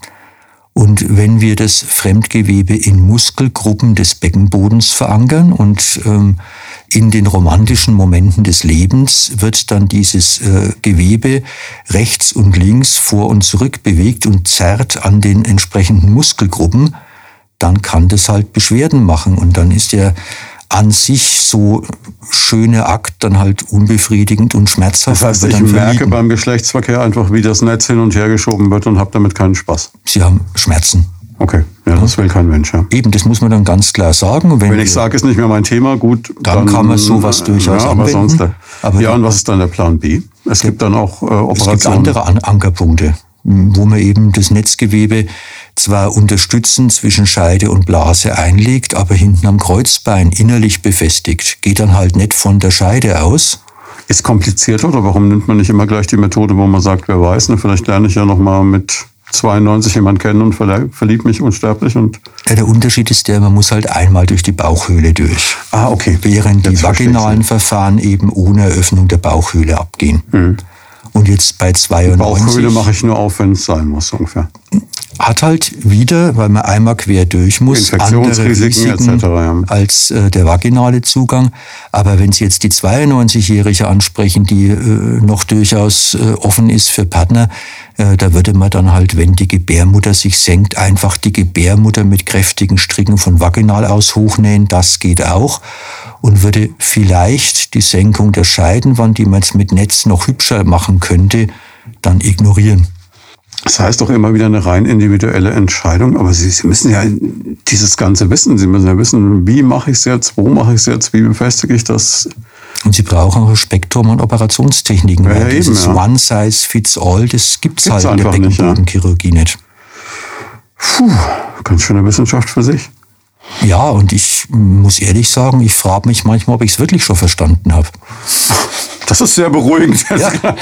[SPEAKER 2] Und wenn wir das Fremdgewebe in Muskelgruppen des Beckenbodens verankern und ähm, in den romantischen Momenten des Lebens wird dann dieses äh, Gewebe rechts und links vor und zurück bewegt und zerrt an den entsprechenden Muskelgruppen, dann kann das halt Beschwerden machen und dann ist ja an sich so schöne Akt dann halt unbefriedigend und schmerzhaft.
[SPEAKER 1] Das heißt, ich merke vermieden. beim Geschlechtsverkehr einfach, wie das Netz hin und her geschoben wird und habe damit keinen Spaß.
[SPEAKER 2] Sie haben Schmerzen.
[SPEAKER 1] Okay, ja, das will kein Mensch. Ja.
[SPEAKER 2] Eben, das muss man dann ganz klar sagen.
[SPEAKER 1] Wenn, wenn ich sage, ist nicht mehr mein Thema, gut.
[SPEAKER 2] Dann, dann kann man sowas durchaus ja, aber anwenden. Sonst,
[SPEAKER 1] aber ja, und was ist dann der Plan B? Es gibt dann auch äh, Operationen.
[SPEAKER 2] Es gibt andere An Ankerpunkte, wo man eben das Netzgewebe zwar unterstützend zwischen Scheide und Blase einlegt, aber hinten am Kreuzbein innerlich befestigt. Geht dann halt nicht von der Scheide aus.
[SPEAKER 1] Ist komplizierter oder warum nimmt man nicht immer gleich die Methode, wo man sagt, wer weiß, ne, vielleicht lerne ich ja noch mal mit 92 jemand kennen und verliebt mich unsterblich und.
[SPEAKER 2] Ja, der Unterschied ist der, man muss halt einmal durch die Bauchhöhle durch.
[SPEAKER 1] Ah, okay.
[SPEAKER 2] Während Jetzt die vaginalen Verfahren eben ohne Eröffnung der Bauchhöhle abgehen. Mhm. Und jetzt bei 92.
[SPEAKER 1] Bauchhöhle mache ich nur auf, wenn es sein muss, ungefähr
[SPEAKER 2] hat halt wieder, weil man einmal quer durch muss, andere Risiken etc., ja. als äh, der vaginale Zugang. Aber wenn Sie jetzt die 92-Jährige ansprechen, die äh, noch durchaus äh, offen ist für Partner, äh, da würde man dann halt, wenn die Gebärmutter sich senkt, einfach die Gebärmutter mit kräftigen Stricken von vaginal aus hochnähen. Das geht auch. Und würde vielleicht die Senkung der Scheidenwand, die man jetzt mit Netz noch hübscher machen könnte, dann ignorieren.
[SPEAKER 1] Das heißt doch immer wieder eine rein individuelle Entscheidung, aber Sie, Sie müssen ja dieses Ganze wissen. Sie müssen ja wissen, wie mache ich es jetzt, wo mache ich es jetzt, wie befestige ich das.
[SPEAKER 2] Und Sie brauchen auch Spektrum an Operationstechniken. Ja, ja, dieses eben, ja. One Size Fits All, das gibt es halt in der Beckenbodenchirurgie nicht, nicht.
[SPEAKER 1] Puh, ganz schöne Wissenschaft für sich.
[SPEAKER 2] Ja, und ich muss ehrlich sagen, ich frage mich manchmal, ob ich es wirklich schon verstanden habe.
[SPEAKER 1] Das ist sehr beruhigend. Ja.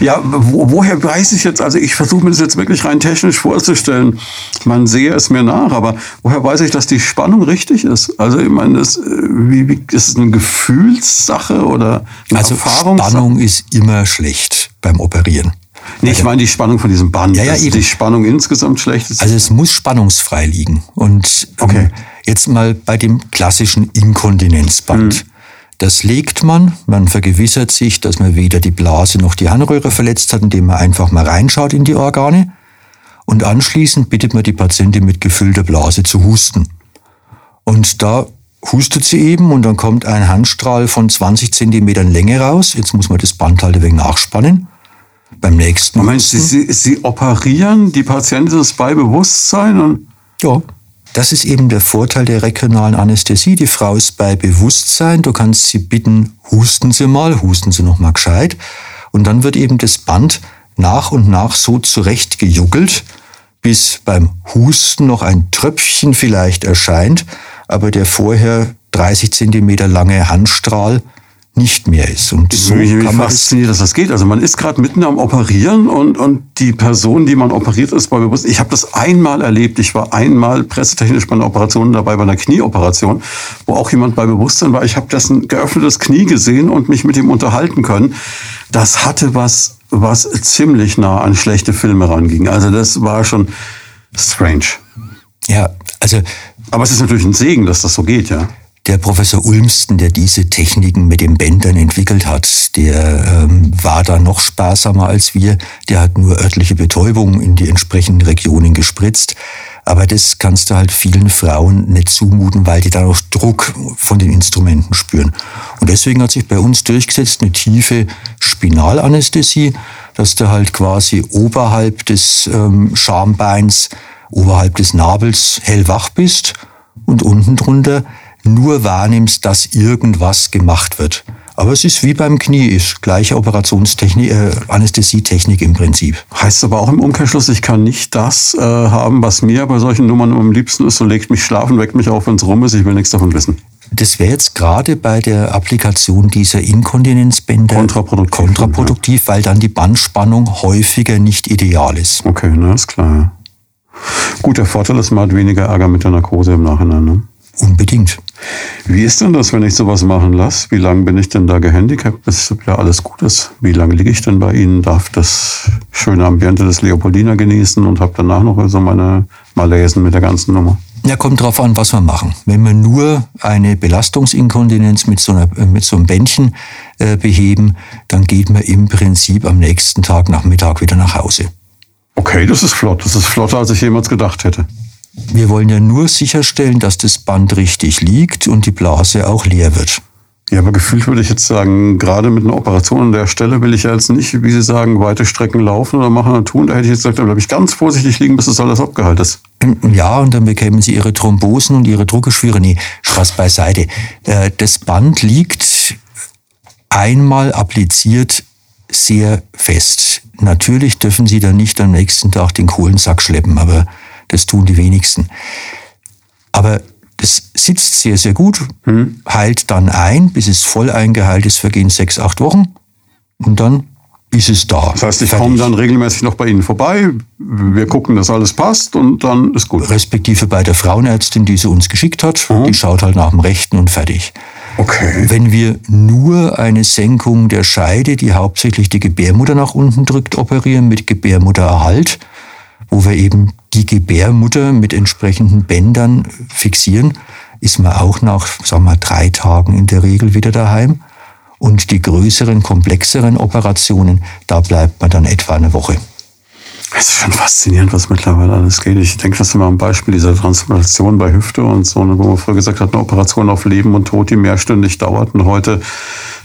[SPEAKER 1] Ja, wo, woher weiß ich jetzt, also ich versuche mir das jetzt wirklich rein technisch vorzustellen. Man sehe es mir nach, aber woher weiß ich, dass die Spannung richtig ist? Also ich meine, das, äh, wie, wie, ist es eine Gefühlssache oder eine
[SPEAKER 2] also Erfahrungssache? Spannung ist immer schlecht beim Operieren.
[SPEAKER 1] Nee, ich meine die Spannung von diesem Band. Ja, ja, eben. Die Spannung insgesamt schlecht ist.
[SPEAKER 2] Also es muss spannungsfrei liegen. Und ähm, okay. jetzt mal bei dem klassischen Inkontinenzband. Hm. Das legt man, man vergewissert sich, dass man weder die Blase noch die Harnröhre verletzt hat, indem man einfach mal reinschaut in die Organe. Und anschließend bittet man die Patientin mit gefüllter Blase zu husten. Und da hustet sie eben und dann kommt ein Handstrahl von 20 Zentimetern Länge raus. Jetzt muss man das Band halt ein wenig nachspannen. Beim nächsten
[SPEAKER 1] Moment, Sie, Sie, Sie operieren, die Patientin ist bei Bewusstsein und...
[SPEAKER 2] Ja, das ist eben der Vorteil der regionalen Anästhesie. Die Frau ist bei Bewusstsein. Du kannst sie bitten, husten Sie mal, husten Sie noch mal gescheit. Und dann wird eben das Band nach und nach so zurechtgejuckelt, bis beim Husten noch ein Tröpfchen vielleicht erscheint, aber der vorher 30 Zentimeter lange Handstrahl nicht mehr ist.
[SPEAKER 1] Und so wie kann man fasziniert, dass das geht. Also man ist gerade mitten am Operieren und, und die Person, die man operiert, ist bei Bewusstsein. Ich habe das einmal erlebt. Ich war einmal pressetechnisch bei einer Operation dabei, bei einer Knieoperation, wo auch jemand bei Bewusstsein war. Ich habe dessen geöffnetes Knie gesehen und mich mit ihm unterhalten können. Das hatte was, was ziemlich nah an schlechte Filme ranging. Also das war schon strange.
[SPEAKER 2] Ja, also.
[SPEAKER 1] Aber es ist natürlich ein Segen, dass das so geht, ja.
[SPEAKER 2] Der Professor Ulmsten, der diese Techniken mit den Bändern entwickelt hat, der ähm, war da noch sparsamer als wir. Der hat nur örtliche Betäubung in die entsprechenden Regionen gespritzt. Aber das kannst du halt vielen Frauen nicht zumuten, weil die da noch Druck von den Instrumenten spüren. Und deswegen hat sich bei uns durchgesetzt eine tiefe Spinalanästhesie, dass du halt quasi oberhalb des ähm, Schambeins, oberhalb des Nabels hellwach bist und unten drunter nur wahrnimmst, dass irgendwas gemacht wird. Aber es ist wie beim Knie, ist gleiche Operationstechnik, äh, Anästhesietechnik im Prinzip.
[SPEAKER 1] Heißt aber auch im Umkehrschluss, ich kann nicht das äh, haben, was mir bei solchen Nummern am liebsten ist, so legt mich schlafen, weckt mich auf, wenn es rum ist, ich will nichts davon wissen.
[SPEAKER 2] Das wäre jetzt gerade bei der Applikation dieser Inkontinenzbänder
[SPEAKER 1] kontraproduktiv,
[SPEAKER 2] kontraproduktiv ja. weil dann die Bandspannung häufiger nicht ideal ist.
[SPEAKER 1] Okay, na, ist klar. Gut, der Vorteil ist, man hat weniger Ärger mit der Narkose im Nachhinein. Ne?
[SPEAKER 2] Unbedingt.
[SPEAKER 1] Wie ist denn das, wenn ich sowas machen lasse? Wie lange bin ich denn da gehandicapt, bis ja alles gut ist? Wie lange liege ich denn bei Ihnen? Darf das schöne Ambiente des Leopoldina genießen und habe danach noch so meine Malaisen mit der ganzen Nummer?
[SPEAKER 2] Ja, kommt drauf an, was wir machen. Wenn wir nur eine Belastungsinkontinenz mit so, einer, mit so einem Bändchen äh, beheben, dann geht man im Prinzip am nächsten Tag Nachmittag wieder nach Hause.
[SPEAKER 1] Okay, das ist flott. Das ist flotter, als ich jemals gedacht hätte.
[SPEAKER 2] Wir wollen ja nur sicherstellen, dass das Band richtig liegt und die Blase auch leer wird.
[SPEAKER 1] Ja, aber gefühlt würde ich jetzt sagen, gerade mit einer Operation an der Stelle will ich ja jetzt nicht, wie Sie sagen, weite Strecken laufen oder machen oder tun. Da hätte ich jetzt gesagt, da bleibe ich ganz vorsichtig liegen, bis das alles abgeheilt ist.
[SPEAKER 2] Ja, und dann bekämen Sie Ihre Thrombosen und Ihre Druckeschwüre. Nee, Spaß beiseite. Äh, das Band liegt einmal appliziert sehr fest. Natürlich dürfen Sie dann nicht am nächsten Tag den Kohlensack schleppen, aber das tun die wenigsten. Aber das sitzt sehr, sehr gut, hm. heilt dann ein, bis es voll eingeheilt ist, vergehen sechs, acht Wochen und dann ist es da.
[SPEAKER 1] Das heißt, ich komme dann regelmäßig noch bei Ihnen vorbei, wir gucken, dass alles passt und dann ist gut.
[SPEAKER 2] Respektive bei der Frauenärztin, die sie uns geschickt hat, mhm. die schaut halt nach dem Rechten und fertig.
[SPEAKER 1] Okay.
[SPEAKER 2] Wenn wir nur eine Senkung der Scheide, die hauptsächlich die Gebärmutter nach unten drückt, operieren mit Gebärmuttererhalt, wo wir eben die Gebärmutter mit entsprechenden Bändern fixieren, ist man auch nach, sagen wir, drei Tagen in der Regel wieder daheim. Und die größeren, komplexeren Operationen, da bleibt man dann etwa eine Woche.
[SPEAKER 1] Es ist schon faszinierend, was mittlerweile alles geht. Ich denke, das ist immer ein Beispiel dieser Transplantation bei Hüfte und so, ne, wo man früher gesagt hat, eine Operation auf Leben und Tod, die mehrstündig dauert. Und heute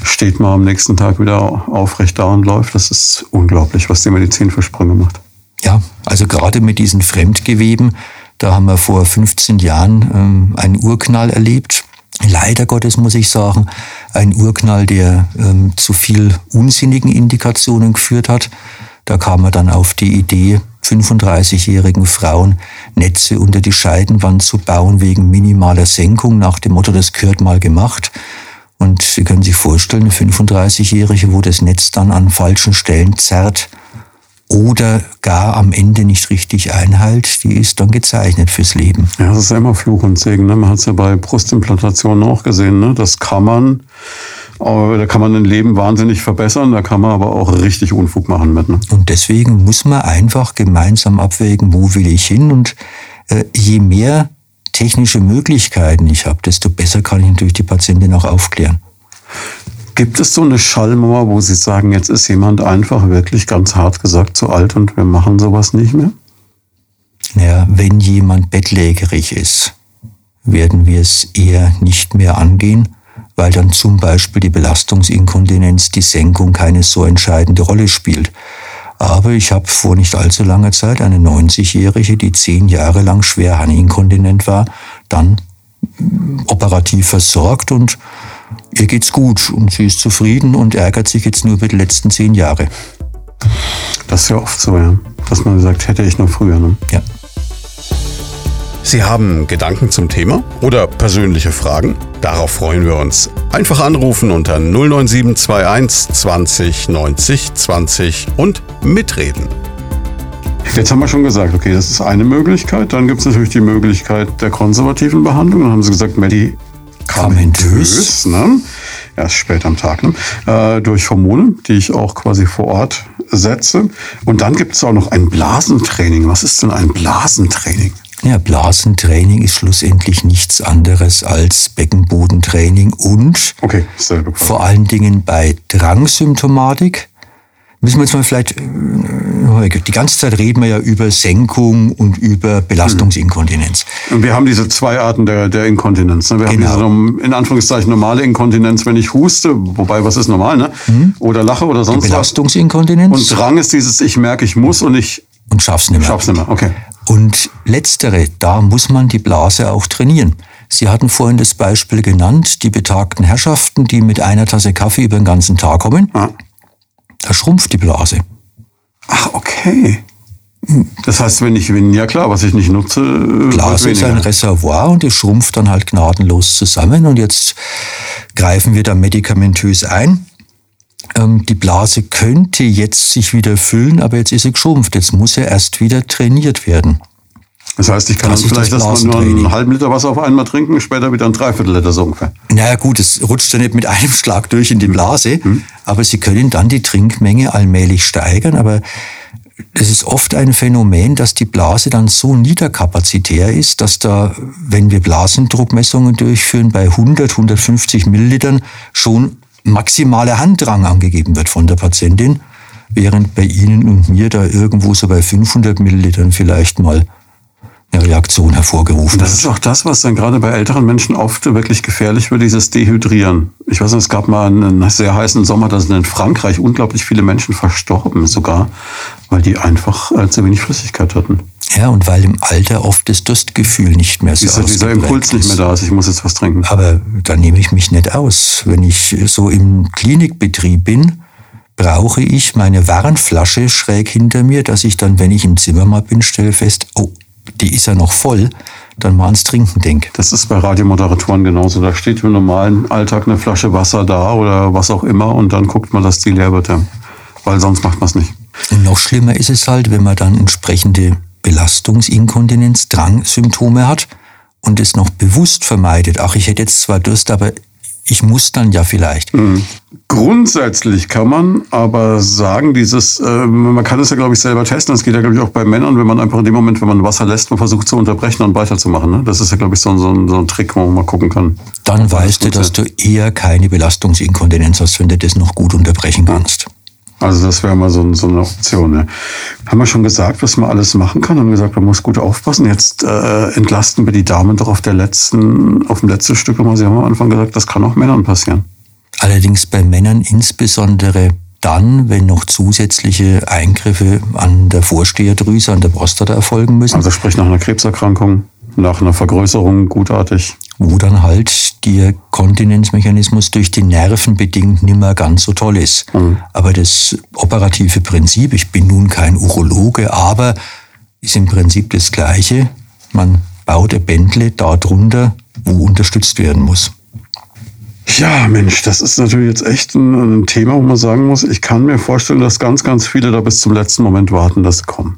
[SPEAKER 1] steht man am nächsten Tag wieder aufrecht da und läuft. Das ist unglaublich, was die Medizin für Sprünge macht.
[SPEAKER 2] Ja, also gerade mit diesen Fremdgeweben, da haben wir vor 15 Jahren ähm, einen Urknall erlebt. Leider Gottes muss ich sagen, ein Urknall, der ähm, zu viel unsinnigen Indikationen geführt hat. Da kam man dann auf die Idee, 35-jährigen Frauen Netze unter die Scheidenwand zu bauen wegen minimaler Senkung nach dem Motto, das gehört mal gemacht. Und Sie können sich vorstellen, eine 35-jährige, wo das Netz dann an falschen Stellen zerrt, oder gar am Ende nicht richtig einhält, die ist dann gezeichnet fürs Leben.
[SPEAKER 1] Ja, das ist ja immer Fluch und Segen. Ne? Man hat es ja bei Brustimplantationen auch gesehen. Ne? Das kann man, da kann man ein Leben wahnsinnig verbessern, da kann man aber auch richtig Unfug machen mit. Ne?
[SPEAKER 2] Und deswegen muss man einfach gemeinsam abwägen, wo will ich hin. Und äh, je mehr technische Möglichkeiten ich habe, desto besser kann ich natürlich die Patientin auch aufklären.
[SPEAKER 1] Gibt es so eine Schallmauer, wo Sie sagen, jetzt ist jemand einfach wirklich ganz hart gesagt zu alt und wir machen sowas nicht mehr?
[SPEAKER 2] Ja, wenn jemand bettlägerig ist, werden wir es eher nicht mehr angehen, weil dann zum Beispiel die Belastungsinkontinenz, die Senkung keine so entscheidende Rolle spielt. Aber ich habe vor nicht allzu langer Zeit eine 90-Jährige, die zehn Jahre lang schwer harninkontinent war, dann operativ versorgt und ihr geht's gut und sie ist zufrieden und ärgert sich jetzt nur über die letzten zehn Jahre.
[SPEAKER 1] Das ist ja oft so, ja. Dass man sagt, hätte ich noch früher. Ne?
[SPEAKER 2] Ja.
[SPEAKER 1] Sie haben Gedanken zum Thema oder persönliche Fragen? Darauf freuen wir uns. Einfach anrufen unter 09721 20 90 20 und mitreden. Jetzt haben wir schon gesagt, okay, das ist eine Möglichkeit. Dann gibt es natürlich die Möglichkeit der konservativen Behandlung. Dann haben Sie gesagt, medikamentös, ne? erst spät am Tag, ne? äh, durch Hormone, die ich auch quasi vor Ort setze. Und dann gibt es auch noch ein Blasentraining. Was ist denn ein Blasentraining?
[SPEAKER 2] Ja, Blasentraining ist schlussendlich nichts anderes als Beckenbodentraining und
[SPEAKER 1] okay,
[SPEAKER 2] vor allen Dingen bei Drangsymptomatik müssen wir jetzt mal vielleicht, äh, die ganze Zeit reden wir ja über Senkung und über Belastungsinkontinenz.
[SPEAKER 1] Und wir haben diese zwei Arten der, der Inkontinenz. Ne? Wir genau. haben diese in Anführungszeichen normale Inkontinenz, wenn ich huste, wobei was ist normal, ne? Mhm. Oder lache oder sonst
[SPEAKER 2] was. Belastungsinkontinenz.
[SPEAKER 1] Und Drang ist dieses, ich merke, ich muss und ich
[SPEAKER 2] und schaff's nicht mehr.
[SPEAKER 1] Schaff's nicht mehr, okay.
[SPEAKER 2] Und letztere, da muss man die Blase auch trainieren. Sie hatten vorhin das Beispiel genannt, die betagten Herrschaften, die mit einer Tasse Kaffee über den ganzen Tag kommen. Ja. Da schrumpft die Blase.
[SPEAKER 1] Ach, okay. Das heißt, wenn ich, wenn, ja klar, was ich nicht nutze.
[SPEAKER 2] Blase ist ein Reservoir und die schrumpft dann halt gnadenlos zusammen und jetzt greifen wir da medikamentös ein. Ähm, die Blase könnte jetzt sich wieder füllen, aber jetzt ist sie geschrumpft. Jetzt muss er erst wieder trainiert werden.
[SPEAKER 1] Das heißt, ich kann dann vielleicht das erstmal nur einen halben Liter Wasser auf einmal trinken, später wieder ein Dreiviertel Liter so ungefähr.
[SPEAKER 2] Naja gut, es rutscht ja nicht mit einem Schlag durch in die Blase, mhm. aber Sie können dann die Trinkmenge allmählich steigern, aber es ist oft ein Phänomen, dass die Blase dann so niederkapazitär ist, dass da, wenn wir Blasendruckmessungen durchführen, bei 100, 150 Millilitern schon maximaler Handdrang angegeben wird von der Patientin, während bei Ihnen und mir da irgendwo so bei 500 Millilitern vielleicht mal eine Reaktion hervorgerufen
[SPEAKER 1] Das ist auch das, was dann gerade bei älteren Menschen oft wirklich gefährlich wird, dieses Dehydrieren. Ich weiß nicht, es gab mal einen sehr heißen Sommer, da sind in Frankreich unglaublich viele Menschen verstorben sogar, weil die einfach äh, zu wenig Flüssigkeit hatten.
[SPEAKER 2] Ja, und weil im Alter oft das Durstgefühl nicht mehr so
[SPEAKER 1] ist. Dieser Impuls ist. nicht mehr da ist, ich muss jetzt was trinken.
[SPEAKER 2] Aber da nehme ich mich nicht aus. Wenn ich so im Klinikbetrieb bin, brauche ich meine Warnflasche schräg hinter mir, dass ich dann, wenn ich im Zimmer mal bin, stelle fest, oh, die ist ja noch voll, dann mal ans Trinken denke.
[SPEAKER 1] Das ist bei Radiomoderatoren genauso. Da steht im normalen Alltag eine Flasche Wasser da oder was auch immer und dann guckt man, dass die leer wird. Weil sonst macht man es nicht.
[SPEAKER 2] Und noch schlimmer ist es halt, wenn man dann entsprechende Belastungsinkontinenz, Drangsymptome hat und es noch bewusst vermeidet. Ach, ich hätte jetzt zwar Durst, aber ich muss dann ja vielleicht. Mhm.
[SPEAKER 1] Grundsätzlich kann man aber sagen, dieses, äh, man kann es ja, glaube ich, selber testen. Das geht ja, glaube ich, auch bei Männern, wenn man einfach in dem Moment, wenn man Wasser lässt, man versucht zu unterbrechen und weiterzumachen. Ne? Das ist ja, glaube ich, so ein, so, ein, so ein Trick, wo man mal gucken kann.
[SPEAKER 2] Dann weißt du, dass du eher keine Belastungsinkontinenz hast, wenn du das noch gut unterbrechen kannst.
[SPEAKER 1] Also das wäre mal so, so, eine Option. Ne? Haben wir schon gesagt, was man alles machen kann? Haben gesagt, man muss gut aufpassen. Jetzt äh, entlasten wir die Damen doch auf der letzten, auf dem letzten Stück immer. Sie haben am Anfang gesagt, das kann auch Männern passieren.
[SPEAKER 2] Allerdings bei Männern insbesondere dann, wenn noch zusätzliche Eingriffe an der Vorsteherdrüse, an der Prostata erfolgen müssen.
[SPEAKER 1] Also sprich nach einer Krebserkrankung, nach einer Vergrößerung gutartig.
[SPEAKER 2] Wo dann halt der Kontinenzmechanismus durch die Nerven bedingt nicht mehr ganz so toll ist. Mhm. Aber das operative Prinzip, ich bin nun kein Urologe, aber ist im Prinzip das gleiche. Man baut ein Bändle da drunter, wo unterstützt werden muss.
[SPEAKER 1] Ja, Mensch, das ist natürlich jetzt echt ein, ein, Thema, wo man sagen muss, ich kann mir vorstellen, dass ganz, ganz viele da bis zum letzten Moment warten, dass sie kommen.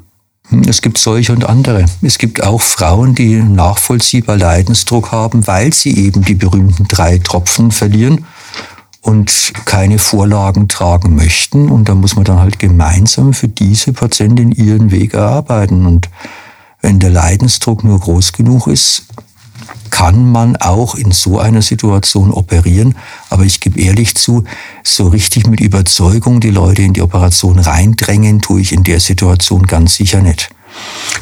[SPEAKER 2] Es gibt solche und andere. Es gibt auch Frauen, die nachvollziehbar Leidensdruck haben, weil sie eben die berühmten drei Tropfen verlieren und keine Vorlagen tragen möchten. Und da muss man dann halt gemeinsam für diese Patientin ihren Weg erarbeiten. Und wenn der Leidensdruck nur groß genug ist, kann man auch in so einer Situation operieren. Aber ich gebe ehrlich zu, so richtig mit Überzeugung die Leute in die Operation reindrängen, tue ich in der Situation ganz sicher nicht.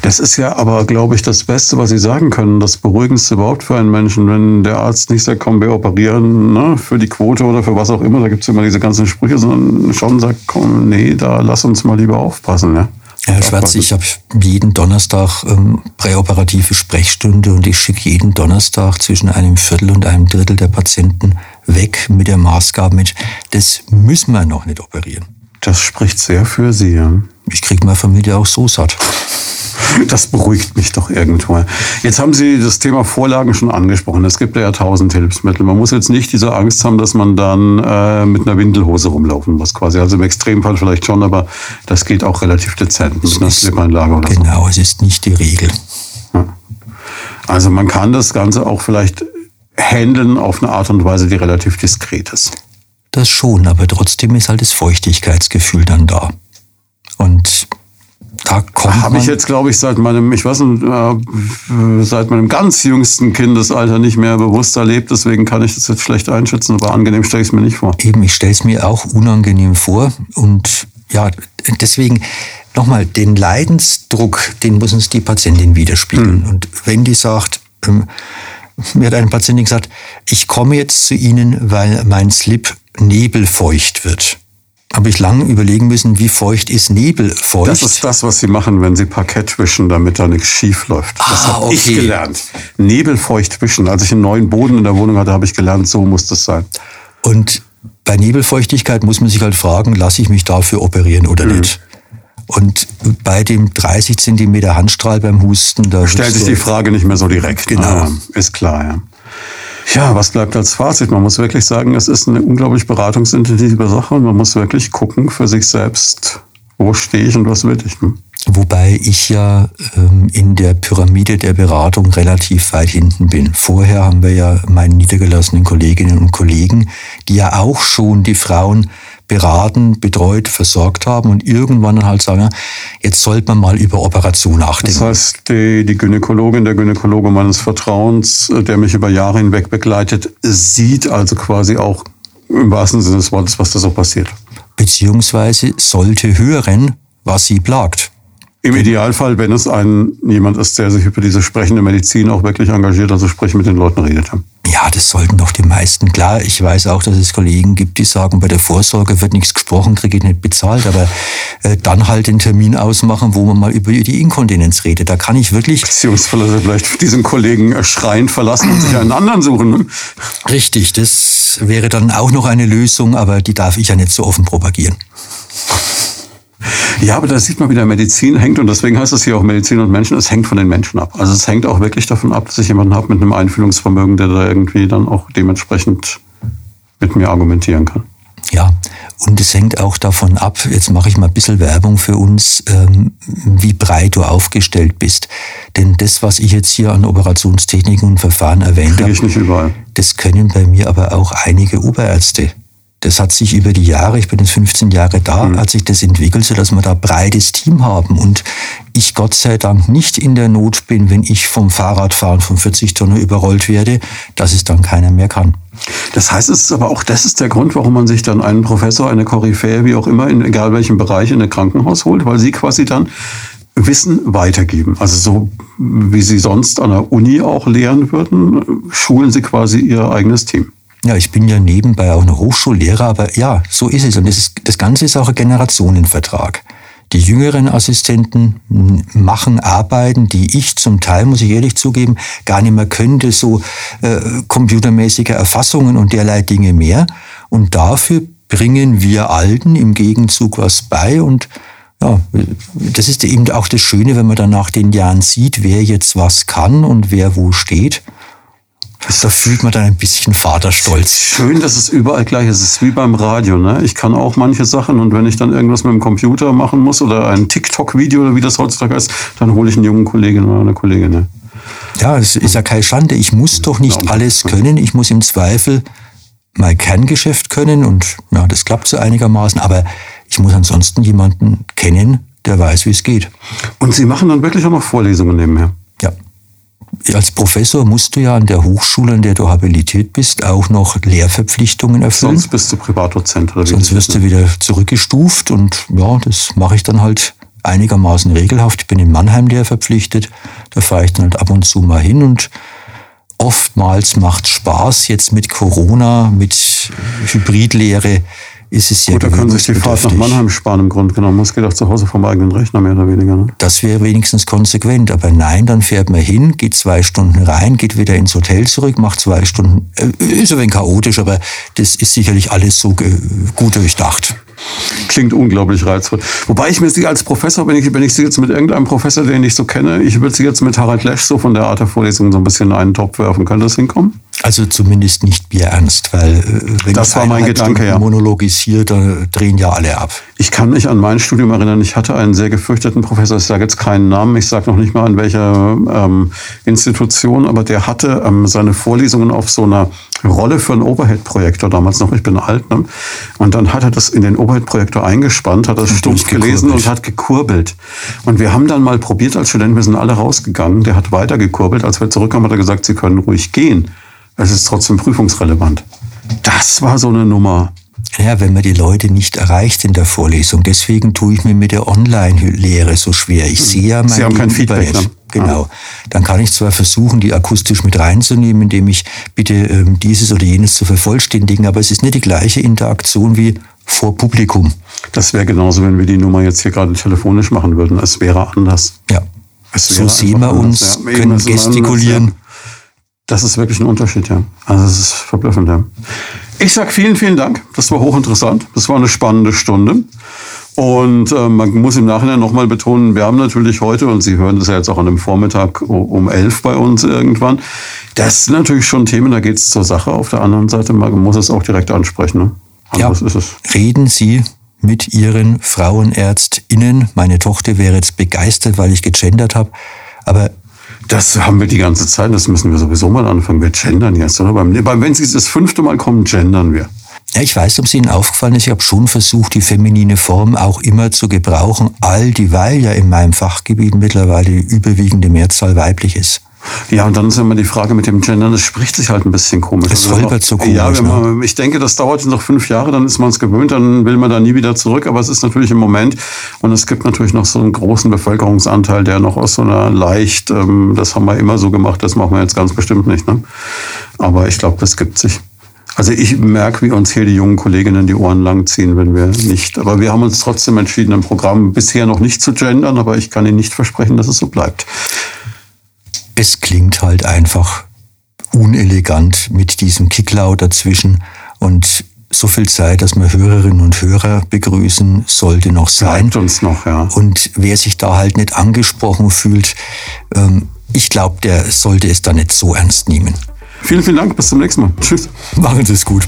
[SPEAKER 1] Das ist ja aber, glaube ich, das Beste, was Sie sagen können, das Beruhigendste überhaupt für einen Menschen, wenn der Arzt nicht sagt, komm, wir operieren ne, für die Quote oder für was auch immer, da gibt es immer diese ganzen Sprüche, sondern schon sagt, komm, nee, da lass uns mal lieber aufpassen. Ja?
[SPEAKER 2] Herr Schwarz, ich habe jeden Donnerstag ähm, präoperative Sprechstunde und ich schicke jeden Donnerstag zwischen einem Viertel und einem Drittel der Patienten weg mit der Maßgabe mit, das müssen wir noch nicht operieren.
[SPEAKER 1] Das spricht sehr für Sie. Ja.
[SPEAKER 2] Ich kriege meine Familie auch so satt.
[SPEAKER 1] Das beruhigt mich doch irgendwo. Jetzt haben Sie das Thema Vorlagen schon angesprochen. Es gibt ja tausend Hilfsmittel. Man muss jetzt nicht diese Angst haben, dass man dann äh, mit einer Windelhose rumlaufen muss, quasi. Also im Extremfall vielleicht schon, aber das geht auch relativ dezent mit einer Slipanlage
[SPEAKER 2] oder Genau, so. es ist nicht die Regel. Ja.
[SPEAKER 1] Also man kann das Ganze auch vielleicht handeln auf eine Art und Weise, die relativ diskret ist.
[SPEAKER 2] Das schon, aber trotzdem ist halt das Feuchtigkeitsgefühl dann da. Und da kommt
[SPEAKER 1] Habe ich jetzt, glaube ich, seit meinem, ich weiß nicht, äh, seit meinem ganz jüngsten Kindesalter nicht mehr bewusst erlebt. Deswegen kann ich das jetzt schlecht einschätzen, aber angenehm stelle ich es mir nicht vor.
[SPEAKER 2] Eben, ich stelle es mir auch unangenehm vor. Und ja, deswegen nochmal, den Leidensdruck, den muss uns die Patientin widerspiegeln. Hm. Und wenn die sagt, ähm, mir hat eine Patientin gesagt, ich komme jetzt zu Ihnen, weil mein Slip nebelfeucht wird habe ich lange überlegen müssen, wie feucht ist nebelfeucht.
[SPEAKER 1] Das ist das, was Sie machen, wenn Sie Parkett wischen, damit da nichts schief läuft. Das ah, habe okay. ich gelernt. Nebelfeucht wischen. Als ich einen neuen Boden in der Wohnung hatte, habe ich gelernt, so muss das sein.
[SPEAKER 2] Und bei Nebelfeuchtigkeit muss man sich halt fragen, lasse ich mich dafür operieren oder mhm. nicht? Und bei dem 30 Zentimeter Handstrahl beim Husten,
[SPEAKER 1] da stellt sich die Frage nicht mehr so direkt.
[SPEAKER 2] Genau, ah,
[SPEAKER 1] ist klar. Ja. Ja, was bleibt als Fazit? Man muss wirklich sagen, es ist eine unglaublich beratungsintensive Sache und man muss wirklich gucken für sich selbst, wo stehe ich und was will ich. Ne?
[SPEAKER 2] Wobei ich ja ähm, in der Pyramide der Beratung relativ weit hinten bin. Vorher haben wir ja meine niedergelassenen Kolleginnen und Kollegen, die ja auch schon die Frauen beraten, betreut, versorgt haben und irgendwann dann halt sagen, jetzt sollte man mal über Operation nachdenken.
[SPEAKER 1] Das heißt, die, die Gynäkologin, der Gynäkologe meines Vertrauens, äh, der mich über Jahre hinweg begleitet, sieht also quasi auch im wahrsten Sinne des Wortes, was da so passiert.
[SPEAKER 2] Beziehungsweise sollte hören, was sie plagt.
[SPEAKER 1] Im Idealfall, wenn es ein jemand ist, der sich über diese sprechende Medizin auch wirklich engagiert, also sprich mit den Leuten redet.
[SPEAKER 2] Ja, das sollten doch die meisten. Klar, ich weiß auch, dass es Kollegen gibt, die sagen, bei der Vorsorge wird nichts gesprochen, kriege ich nicht bezahlt, aber äh, dann halt den Termin ausmachen, wo man mal über die Inkontinenz redet. Da kann ich wirklich...
[SPEAKER 1] Beziehungsweise vielleicht diesen Kollegen schreien verlassen und sich einen anderen suchen. Ne?
[SPEAKER 2] Richtig, das wäre dann auch noch eine Lösung, aber die darf ich ja nicht so offen propagieren.
[SPEAKER 1] Ja, aber da sieht man, wie der Medizin hängt und deswegen heißt es hier auch Medizin und Menschen, es hängt von den Menschen ab. Also es hängt auch wirklich davon ab, dass ich jemanden habe mit einem Einfühlungsvermögen, der da irgendwie dann auch dementsprechend mit mir argumentieren kann.
[SPEAKER 2] Ja, und es hängt auch davon ab, jetzt mache ich mal ein bisschen Werbung für uns, ähm, wie breit du aufgestellt bist. Denn das, was ich jetzt hier an Operationstechniken und Verfahren erwähnt
[SPEAKER 1] habe,
[SPEAKER 2] das können bei mir aber auch einige Oberärzte das hat sich über die Jahre, ich bin jetzt 15 Jahre da, mhm. hat sich das entwickelt, so dass wir da breites Team haben und ich Gott sei Dank nicht in der Not bin, wenn ich vom Fahrradfahren von 40 Tonnen überrollt werde, dass es dann keiner mehr kann.
[SPEAKER 1] Das heißt, es ist aber auch das ist der Grund, warum man sich dann einen Professor, eine Koryphäe, wie auch immer, in egal welchem Bereich in ein Krankenhaus holt, weil sie quasi dann Wissen weitergeben. Also so wie sie sonst an der Uni auch lehren würden, schulen sie quasi ihr eigenes Team.
[SPEAKER 2] Ja, ich bin ja nebenbei auch noch Hochschullehrer, aber ja, so ist es. Und das, ist, das Ganze ist auch ein Generationenvertrag. Die jüngeren Assistenten machen Arbeiten, die ich zum Teil, muss ich ehrlich zugeben, gar nicht mehr könnte, so äh, computermäßige Erfassungen und derlei Dinge mehr. Und dafür bringen wir Alten im Gegenzug was bei und ja, das ist eben auch das Schöne, wenn man dann nach den Jahren sieht, wer jetzt was kann und wer wo steht. Da fühlt man dann ein bisschen Vaterstolz.
[SPEAKER 1] Schön, dass es überall gleich ist. Es ist wie beim Radio. Ne? Ich kann auch manche Sachen und wenn ich dann irgendwas mit dem Computer machen muss oder ein TikTok-Video oder wie das heutzutage ist, dann hole ich einen jungen Kollegen oder eine Kollegin. Ne?
[SPEAKER 2] Ja, es ist ja keine Schande. Ich muss doch nicht alles können. Ich muss im Zweifel mein Kerngeschäft können und ja, das klappt so einigermaßen. Aber ich muss ansonsten jemanden kennen, der weiß, wie es geht.
[SPEAKER 1] Und Sie machen dann wirklich auch noch Vorlesungen nebenher?
[SPEAKER 2] Ja als Professor musst du ja an der Hochschule, an der du habilitiert bist, auch noch Lehrverpflichtungen erfüllen.
[SPEAKER 1] Sonst bist du Privatdozent.
[SPEAKER 2] Oder Sonst wirst du wieder zurückgestuft und ja, das mache ich dann halt einigermaßen regelhaft. Ich bin in Mannheim der verpflichtet. Da fahre ich dann halt ab und zu mal hin und oftmals macht Spaß jetzt mit Corona, mit Hybridlehre ist es ja
[SPEAKER 1] Gut, da können sich die Fahrt nach Mannheim sparen im Grunde genommen. Es geht auch zu Hause vom eigenen Rechner mehr oder weniger. Ne?
[SPEAKER 2] Das wäre wenigstens konsequent. Aber nein, dann fährt man hin, geht zwei Stunden rein, geht wieder ins Hotel zurück, macht zwei Stunden. Äh, ist ein wenig chaotisch, aber das ist sicherlich alles so gut durchdacht.
[SPEAKER 1] Klingt unglaublich reizvoll. Wobei ich mir sie als Professor, wenn ich, wenn ich sie jetzt mit irgendeinem Professor, den ich so kenne, ich würde sie jetzt mit Harald Lesch so von der Art der Vorlesung so ein bisschen in einen Topf werfen. Könnte das hinkommen?
[SPEAKER 2] Also zumindest nicht bierernst, weil äh,
[SPEAKER 1] wenn das war mein Gedanke, ja.
[SPEAKER 2] monologisiere, dann drehen ja alle ab.
[SPEAKER 1] Ich kann mich an mein Studium erinnern, ich hatte einen sehr gefürchteten Professor, ich sage jetzt keinen Namen, ich sage noch nicht mal an welcher ähm, Institution, aber der hatte ähm, seine Vorlesungen auf so einer Rolle für einen Overhead-Projektor damals noch, ich bin alt, ne? und dann hat er das in den Overhead-Projektor eingespannt, hat das stumpf gelesen und hat gekurbelt. Und wir haben dann mal probiert als Studenten, wir sind alle rausgegangen, der hat weiter gekurbelt, als wir zurückkamen, hat er gesagt, Sie können ruhig gehen. Es ist trotzdem prüfungsrelevant. Das war so eine Nummer.
[SPEAKER 2] Ja, wenn man die Leute nicht erreicht in der Vorlesung. Deswegen tue ich mir mit der Online-Lehre so schwer. Ich sehe ja mein
[SPEAKER 1] Sie haben kein Feedback. Ne?
[SPEAKER 2] Genau. Dann kann ich zwar versuchen, die akustisch mit reinzunehmen, indem ich bitte ähm, dieses oder jenes zu vervollständigen, aber es ist nicht die gleiche Interaktion wie vor Publikum.
[SPEAKER 1] Das wäre genauso, wenn wir die Nummer jetzt hier gerade telefonisch machen würden. Es wäre anders.
[SPEAKER 2] Ja. so sehen wir uns, ja, können gestikulieren. Anders, ja.
[SPEAKER 1] Das ist wirklich ein Unterschied, ja. Also es ist verblüffend, ja. Ich sag vielen, vielen Dank. Das war hochinteressant. Das war eine spannende Stunde. Und äh, man muss im Nachhinein nochmal betonen, wir haben natürlich heute, und Sie hören das ja jetzt auch an dem Vormittag um elf bei uns irgendwann, das sind natürlich schon Themen, da geht es zur Sache. Auf der anderen Seite, man muss es auch direkt ansprechen. Ne?
[SPEAKER 2] ja, ist es. Reden Sie mit Ihren Frauenärztinnen. Meine Tochter wäre jetzt begeistert, weil ich gegendert habe. Aber
[SPEAKER 1] das haben wir die ganze Zeit, das müssen wir sowieso mal anfangen. Wir gendern jetzt, oder? Beim, wenn Sie das fünfte Mal kommen, gendern wir.
[SPEAKER 2] Ja, ich weiß, ob es Ihnen aufgefallen ist, ich habe schon versucht, die feminine Form auch immer zu gebrauchen, all dieweil ja in meinem Fachgebiet mittlerweile die überwiegende Mehrzahl weiblich ist.
[SPEAKER 1] Ja, und dann ist immer die Frage mit dem Gendern, das spricht sich halt ein bisschen komisch.
[SPEAKER 2] Es also holpert so komisch.
[SPEAKER 1] Ja, man, ne? ich denke, das dauert noch fünf Jahre, dann ist man es gewöhnt, dann will man da nie wieder zurück. Aber es ist natürlich im Moment, und es gibt natürlich noch so einen großen Bevölkerungsanteil, der noch aus so einer leicht, ähm, das haben wir immer so gemacht, das machen wir jetzt ganz bestimmt nicht. Ne? Aber ich glaube, das gibt sich. Also ich merke, wie uns hier die jungen Kolleginnen die Ohren langziehen, wenn wir nicht. Aber wir haben uns trotzdem entschieden, im Programm bisher noch nicht zu gendern, aber ich kann Ihnen nicht versprechen, dass es so bleibt
[SPEAKER 2] es klingt halt einfach unelegant mit diesem Kicklaut dazwischen und so viel Zeit, dass wir Hörerinnen und Hörer begrüßen, sollte noch sein.
[SPEAKER 1] Bleibt uns noch, ja.
[SPEAKER 2] Und wer sich da halt nicht angesprochen fühlt, ähm, ich glaube, der sollte es da nicht so ernst nehmen.
[SPEAKER 1] Vielen, vielen Dank. Bis zum nächsten Mal. Tschüss.
[SPEAKER 2] Machen Sie es gut.